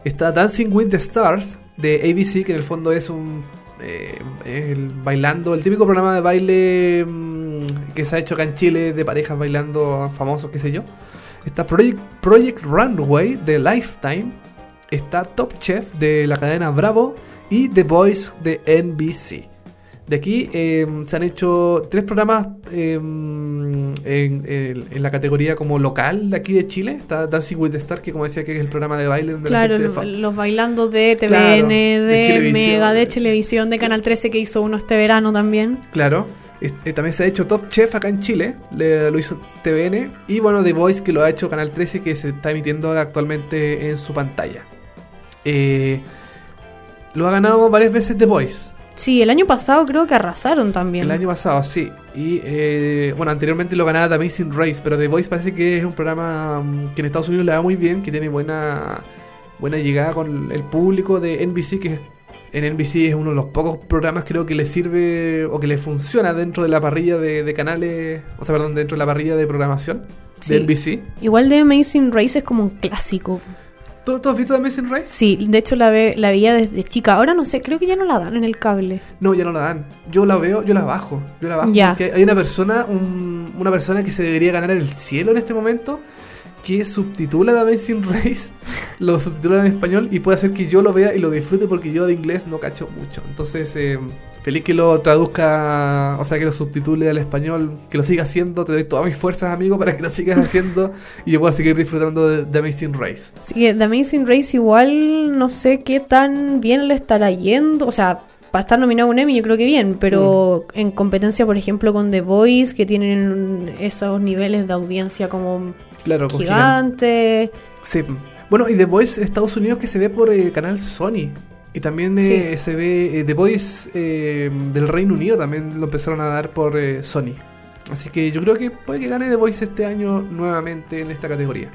Está Dancing with the Stars de ABC, que en el fondo es un. eh, el bailando, el típico programa de baile mm, que se ha hecho acá en Chile de parejas bailando famosos, qué sé yo. Está Project, Project Runway de Lifetime. Está Top Chef de la cadena Bravo. Y The Voice de NBC. De aquí eh, se han hecho tres programas eh, en, en- en la categoría como local de aquí de Chile. Está Dancing with the Stars, que como decía que es el programa de baile donde Claro, la gente los, bailando de TVN, Claro, de, de. Mega, de Televisión, de Canal 13 que hizo uno este verano también. Claro. Es- eh, también se ha hecho Top Chef acá en Chile, le- lo hizo TVN. Y bueno, The Voice que lo ha hecho Canal 13 que se está emitiendo actualmente en su pantalla. Eh, lo ha ganado varias veces The Voice. Sí, el año pasado creo que arrasaron también. El año pasado, sí. Y eh, bueno, anteriormente lo ganaba The Amazing Race, pero The Voice parece que es un programa mm, que en Estados Unidos le va muy bien, que tiene buena buena llegada con el público de NBC, que es- en NBC es uno de los pocos programas creo que le sirve o que le funciona dentro de la parrilla de, de canales, o sea, perdón, dentro de la parrilla de programación Sí. de NBC. Igual de Amazing Race es como un clásico. ¿Tú, tú has visto The Amazing Race? Sí, de hecho la, ve, la veía desde chica. Ahora no sé, creo que ya no la dan en el cable. No, ya no la dan. Yo la veo, yo la bajo. Yo la bajo. Ya. porque hay una persona, un- una persona que se debería ganar el cielo en este momento, que subtitula The Amazing Race, lo subtitula en español y puede hacer que yo lo vea y lo disfrute porque yo de inglés no cacho mucho. Entonces, eh, feliz que lo traduzca, o sea, que lo subtitule al español, que lo siga haciendo. Te doy todas mis fuerzas, amigo, para que lo sigas <laughs> haciendo y yo pueda seguir disfrutando de The Amazing Race. Que The Amazing Race igual no sé qué tan bien le estará yendo. O sea, para estar nominado a un Emmy yo creo que bien, pero Mm. en competencia, por ejemplo, con The Voice, que tienen esos niveles de audiencia como Claro, con gigante. Sí. Bueno, y The Voice Estados Unidos que se ve por el canal Sony. Y también eh, se ve eh, The Voice eh, del Reino Unido, también lo empezaron a dar por eh, Sony. Así que yo creo que puede que gane The Voice este año nuevamente en esta categoría.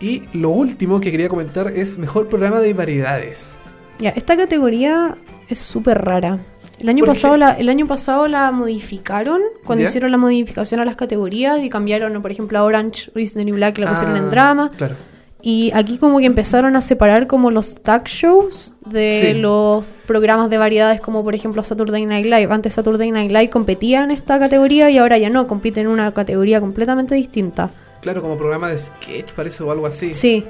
Y lo último que quería comentar es mejor programa de variedades. Ya, esta categoría es súper rara. El año, ¿Por pasado qué? la, el año pasado la modificaron cuando ¿Ya? hicieron la modificación a las categorías y cambiaron, por ejemplo, a Orange is the New Black la pusieron Ah, en drama. Claro. Y aquí como que empezaron a separar como los tag shows de Sí. los programas de variedades como por ejemplo Saturday Night Live. Antes Saturday Night Live competía en esta categoría y ahora ya no, compite en una categoría completamente distinta. Claro, como programa de sketch, parece, o algo así. Sí,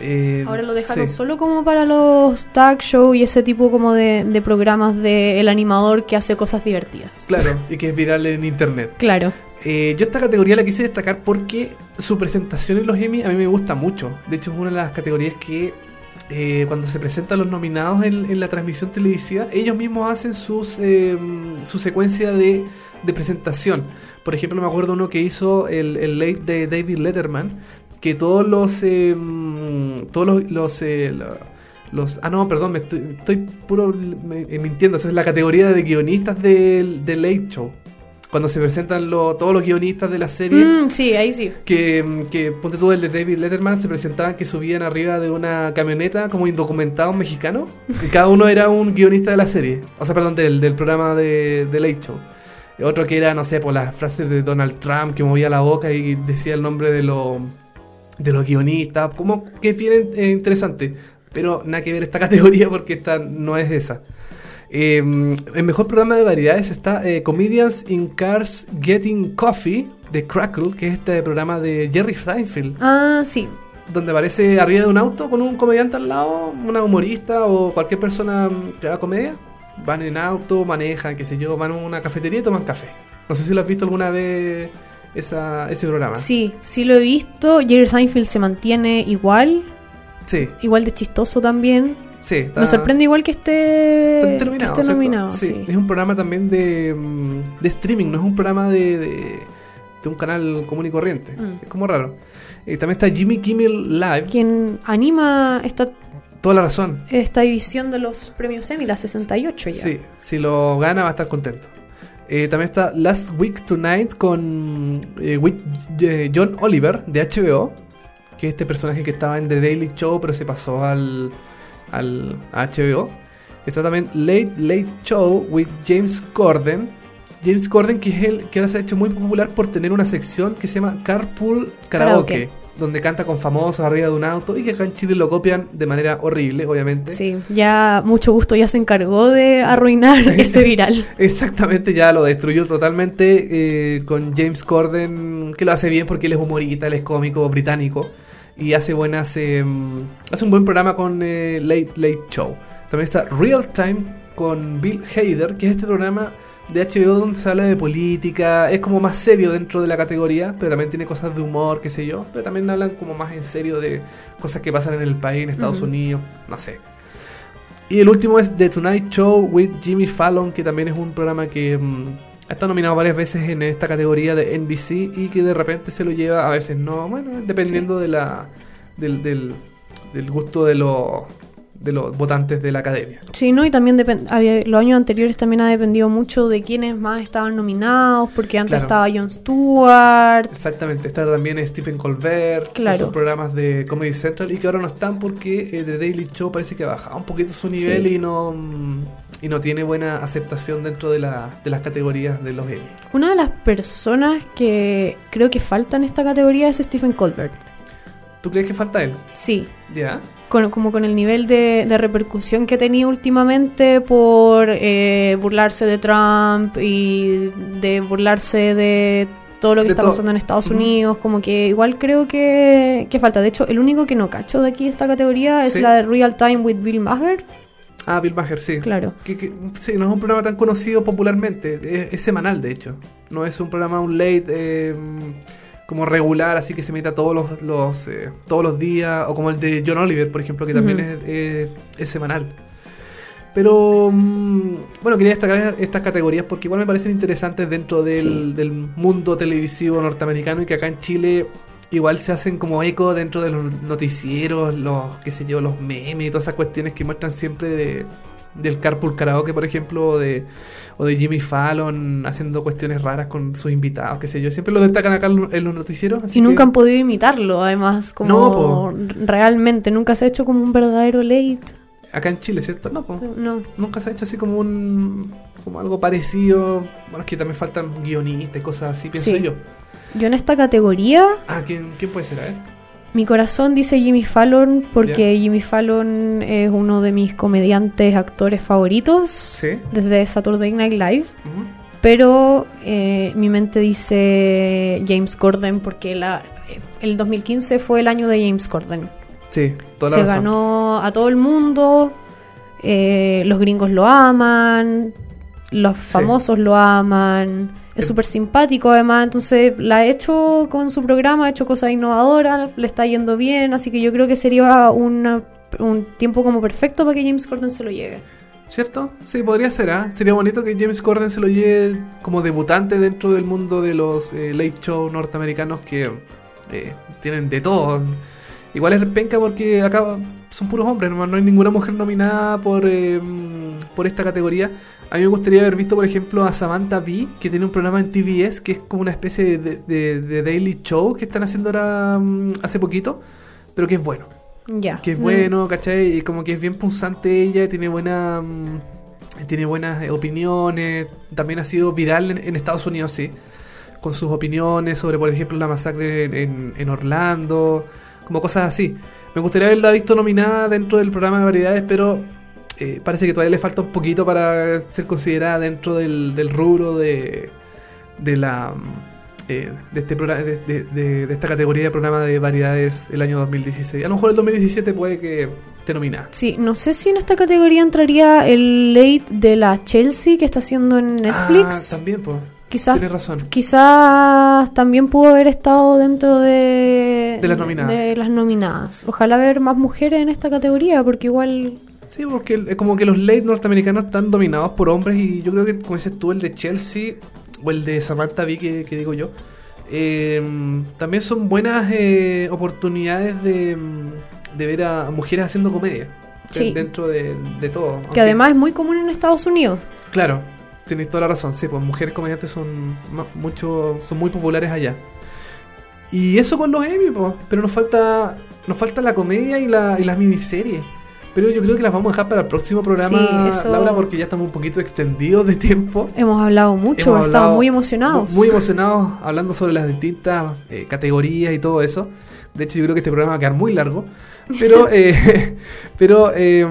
Eh, ahora lo dejaron sí. solo como para los tag shows y ese tipo como de, de programas de el animador que hace cosas divertidas. Claro, y que es viral en internet. Claro. Eh, yo esta categoría la quise destacar porque su presentación en los Emmy a mí me gusta mucho. De hecho, es una de las categorías que eh, cuando se presentan los nominados en, en la transmisión televisiva, ellos mismos hacen sus, eh, su secuencia de, de presentación. Por ejemplo, me acuerdo uno que hizo el, el late de David Letterman, que todos los... eh, todos los... los, eh, lo- los- ah, no, perdón, me estoy, estoy puro me- eh, mintiendo. Esa es la categoría de guionistas del, del Late Show. Cuando se presentan lo- todos los guionistas de la serie, Mm, sí, ahí sí. que, que ponte tú el de David Letterman, se presentaban que subían arriba de una camioneta como indocumentados mexicanos. Y cada uno era un guionista de la serie. O sea, perdón, del, del programa de, de Late Show. Otro que era, no sé, por las frases de Donald Trump que movía la boca y decía el nombre de, los de los guionistas. Como que es bien eh, interesante. Pero nada que ver esta <laughs> categoría porque esta no es esa. Eh, el mejor programa de variedades está eh, Comedians in Cars Getting Coffee de Crackle, que es este programa de Jerry Seinfeld, Ah, sí. donde aparece arriba de un auto con un comediante al lado, una humorista o cualquier persona mm, que haga comedia. Van en auto, manejan, qué sé yo, van a una cafetería y toman café. No sé si lo has visto alguna vez esa, ese programa. Sí, sí lo he visto. Jerry Seinfeld se mantiene igual, Sí, igual de chistoso también. sí. está- Me sorprende igual que esté, Está que terminado, esté nominado. Sí, sí. es un programa también de, mm, de streaming, no es un programa de, de, de un canal común y corriente. Mm. Es como raro. Eh, también está Jimmy Kimmel Live. Quien anima esta, Toda la razón. esta edición de los premios Emmy, la 68 ya. Sí, si lo gana va a estar contento. Eh, también está Last Week Tonight con eh, eh, John Oliver de HBO, que es este personaje que estaba en The Daily Show pero se pasó al, al HBO. Está también Late Late Show with James Corden. James Corden que es el que ahora se ha hecho muy popular por tener una sección que se llama Carpool Karaoke. Donde canta con famosos arriba de un auto y que acá en Chile lo copian de manera horrible, obviamente. Sí, ya mucho gusto ya se encargó de arruinar <laughs> ese viral. Exactamente, ya lo destruyó totalmente eh, con James Corden, que lo hace bien porque él es humorista, él es cómico británico y hace buenas, eh, hace un buen programa con eh, Late Late Show. También está Real Time con Bill Hader, que es este programa de HBO donde se habla de política, es como más serio dentro de la categoría, pero también tiene cosas de humor, qué sé yo, pero también hablan como más en serio de cosas que pasan en el país, en Estados. Unidos, no sé. Y el último es The Tonight Show with Jimmy Fallon, que también es un programa que mm, ha estado nominado varias veces en esta categoría de NBC y que de repente se lo lleva, a veces no, bueno, dependiendo de la del, del, del gusto de los de los votantes de la academia. Sí, ¿no? Y también había- los años anteriores también ha dependido mucho de quiénes más estaban nominados, porque antes Claro. estaba Jon Stewart. Exactamente, está también Stephen Colbert, Claro. esos programas de Comedy Central y que ahora no están porque eh, The Daily Show parece que ha bajado un poquito su nivel Sí. y no mm, y no tiene buena aceptación dentro de, la, de las categorías de los Emmy. Una de las personas que creo que falta en esta categoría es Stephen Colbert. ¿Tú crees que falta él? Sí, ¿Ya? Con- como con el nivel de, de repercusión que tenía últimamente por eh, burlarse de Trump y de burlarse de todo lo que De está pasando en Estados. Unidos, como que igual creo que, que falta. De hecho, el único que no cacho de aquí esta categoría es Sí. la de Real Time with Bill Maher. Ah, Bill Maher, sí. Claro. Que, que- sí, no es un programa tan conocido popularmente, es, es semanal de hecho. No es un programa, un late eh, como regular, así que se meta todos los, los, eh, todos los días, o como el de John Oliver, por ejemplo, que también es, es- es semanal. Pero mm, bueno, quería destacar estas categorías porque igual me parecen interesantes dentro del, Sí. del mundo televisivo norteamericano y que acá en Chile igual se hacen como eco dentro de los noticieros, los, qué sé yo, los memes y todas esas cuestiones que muestran siempre de, del Carpool Karaoke, por ejemplo, o de, o de Jimmy Fallon haciendo cuestiones raras con sus invitados, qué sé yo. Siempre lo destacan acá en los- noticieros. así Y nunca que- han podido imitarlo, además, como No, realmente, nunca se ha hecho como un verdadero late. Acá en Chile, ¿cierto? No, po. No. Nunca se ha hecho así como un. como algo parecido. Bueno, es que también faltan guionistas y cosas así, pienso Sí. yo. Yo en esta categoría, Ah, ¿quién, quién puede ser? A ver. Mi corazón dice Jimmy Fallon porque Jimmy Fallon es uno de mis comediantes, actores favoritos Sí. desde Saturday Night Live. Pero eh, mi mente dice James Corden porque la, el 2015 fue el año de James Corden. Sí, toda la Se razón. ganó a todo el mundo, eh, los gringos lo aman, los famosos lo aman, es súper simpático además, entonces la ha hecho con su programa, ha hecho cosas innovadoras, le está yendo bien, así que yo creo que sería una- un tiempo como perfecto para que James Corden se lo lleve. ¿Cierto? Sí, podría ser, ¿ah? Sería bonito que James Corden se lo lleve como debutante dentro del mundo de los eh, late show norteamericanos que eh, tienen de todo. Igual es penca porque acá son puros hombres, no, no hay ninguna mujer nominada por, eh, por esta categoría. A mí me gustaría haber visto, por ejemplo, a Samantha Bee, que tiene un programa en TBS, que es como una especie de, de- de daily show que están haciendo ahora mm, hace poquito, pero que es bueno Ya. que es Mm. bueno, ¿cachai? Y como que es bien punzante ella, tiene buena mm, tiene buenas eh, opiniones, también ha sido viral en, en Estados Unidos, sí, con sus opiniones sobre, por ejemplo, la masacre en, en- en Orlando, como cosas así. Me gustaría haberla visto nominada dentro del programa de variedades, pero eh, parece que todavía le falta un poquito para ser considerada dentro del, del rubro de, de la... mm, eh, de, este programa, de, de- de- de esta categoría de programa de variedades el año 2016. A lo mejor el 2017 puede que esté nominada. Sí, no sé si en esta categoría entraría el late de la Chelsea que está haciendo en Netflix. Ah, también, pues. Quizás Tienes razón. Quizás también pudo haber estado dentro de, De las nominadas. de las nominadas. Ojalá ver más mujeres en esta categoría, porque igual. Sí, porque es como que los late norteamericanos están dominados por hombres y yo creo que, como dices tú, el de Chelsea o el de Samantha Bee, que, que digo yo, eh, también son buenas eh, oportunidades de, de ver a mujeres haciendo comedia Sí. dentro de, de todo. Que Aunque- además es muy común en Estados Unidos. Claro, tienes toda la razón. Sí, pues mujeres comediantes son mucho, son muy populares allá. Y eso con los Emmy, pues. Pero nos falta, nos falta la comedia y, la, y las miniseries. Pero yo creo que las vamos a dejar para el próximo programa, Sí, eso- Laura, porque ya estamos un poquito extendidos de tiempo. Hemos hablado mucho, Hemos estamos muy emocionados. Muy emocionados hablando sobre las distintas eh, categorías y todo eso. De hecho, yo creo que este programa va a quedar muy largo. Pero, <laughs> eh, <laughs> pero eh,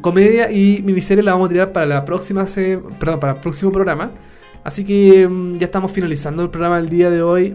comedia y miniserie la vamos a tirar para la próxima se- perdón, para el próximo programa. Así que mm, ya estamos finalizando el programa del día de hoy.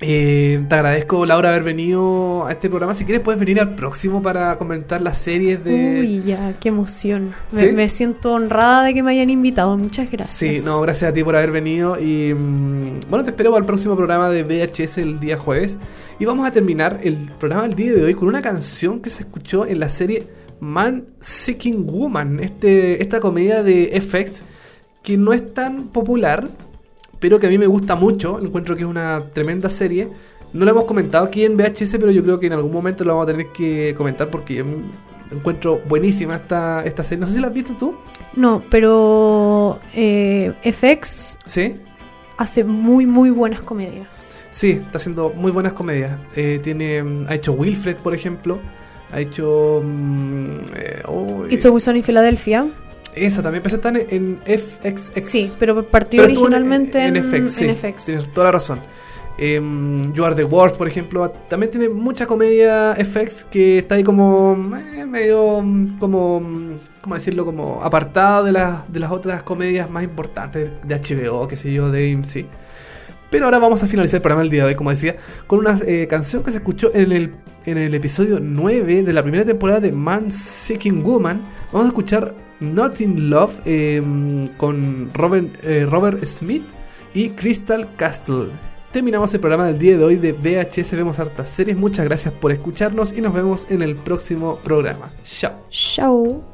Eh, te agradezco, Laura, haber venido a este programa. Si quieres, puedes venir al próximo para comentar las series de. Uy, ya, qué emoción. Me, ¿Sí? me siento honrada de que me hayan invitado. Muchas gracias. Sí, no, gracias a ti por haber venido y mm, bueno, te espero para el próximo programa de VHS el día jueves y vamos a terminar el programa del día de hoy con una canción que se escuchó en la serie Man Seeking Woman, este, esta comedia de FX que no es tan popular, pero que a mí me gusta mucho, encuentro que es una tremenda serie. No la hemos comentado aquí en VHS, pero yo creo que en algún momento lo vamos a tener que comentar porque encuentro buenísima esta, esta serie. No sé si la has visto tú. No, pero eh, FX ¿Sí? hace muy, muy buenas comedias. Sí, está haciendo muy buenas comedias. Eh, tiene, mm, ha hecho Wilfred, por ejemplo. Ha hecho. mm, eh, oh, It's Always Sunny in Philadelphia. Esa también, pero está en, en FXX. Sí, pero partió Pero originalmente en, FX. sí, en FX. Tienes toda la razón. Em, you Are the Worst, por ejemplo, también tiene mucha comedia FX que está ahí como eh, medio mm, como mm, ¿cómo decirlo? como apartada de las de las otras comedias más importantes de HBO, qué sé yo, de AMC. Pero ahora vamos a finalizar el programa del día de hoy, como decía, con una eh, canción que se escuchó en el, en el episodio 9 de la primera temporada de Man Seeking Woman. Vamos a escuchar Not in Love eh, con Robert, eh, Robert Smith y Crystal Castle. Terminamos el programa del día de hoy de VHS Vemos Hartas Series. Muchas gracias por escucharnos y nos vemos en el próximo programa. Chao. Chao.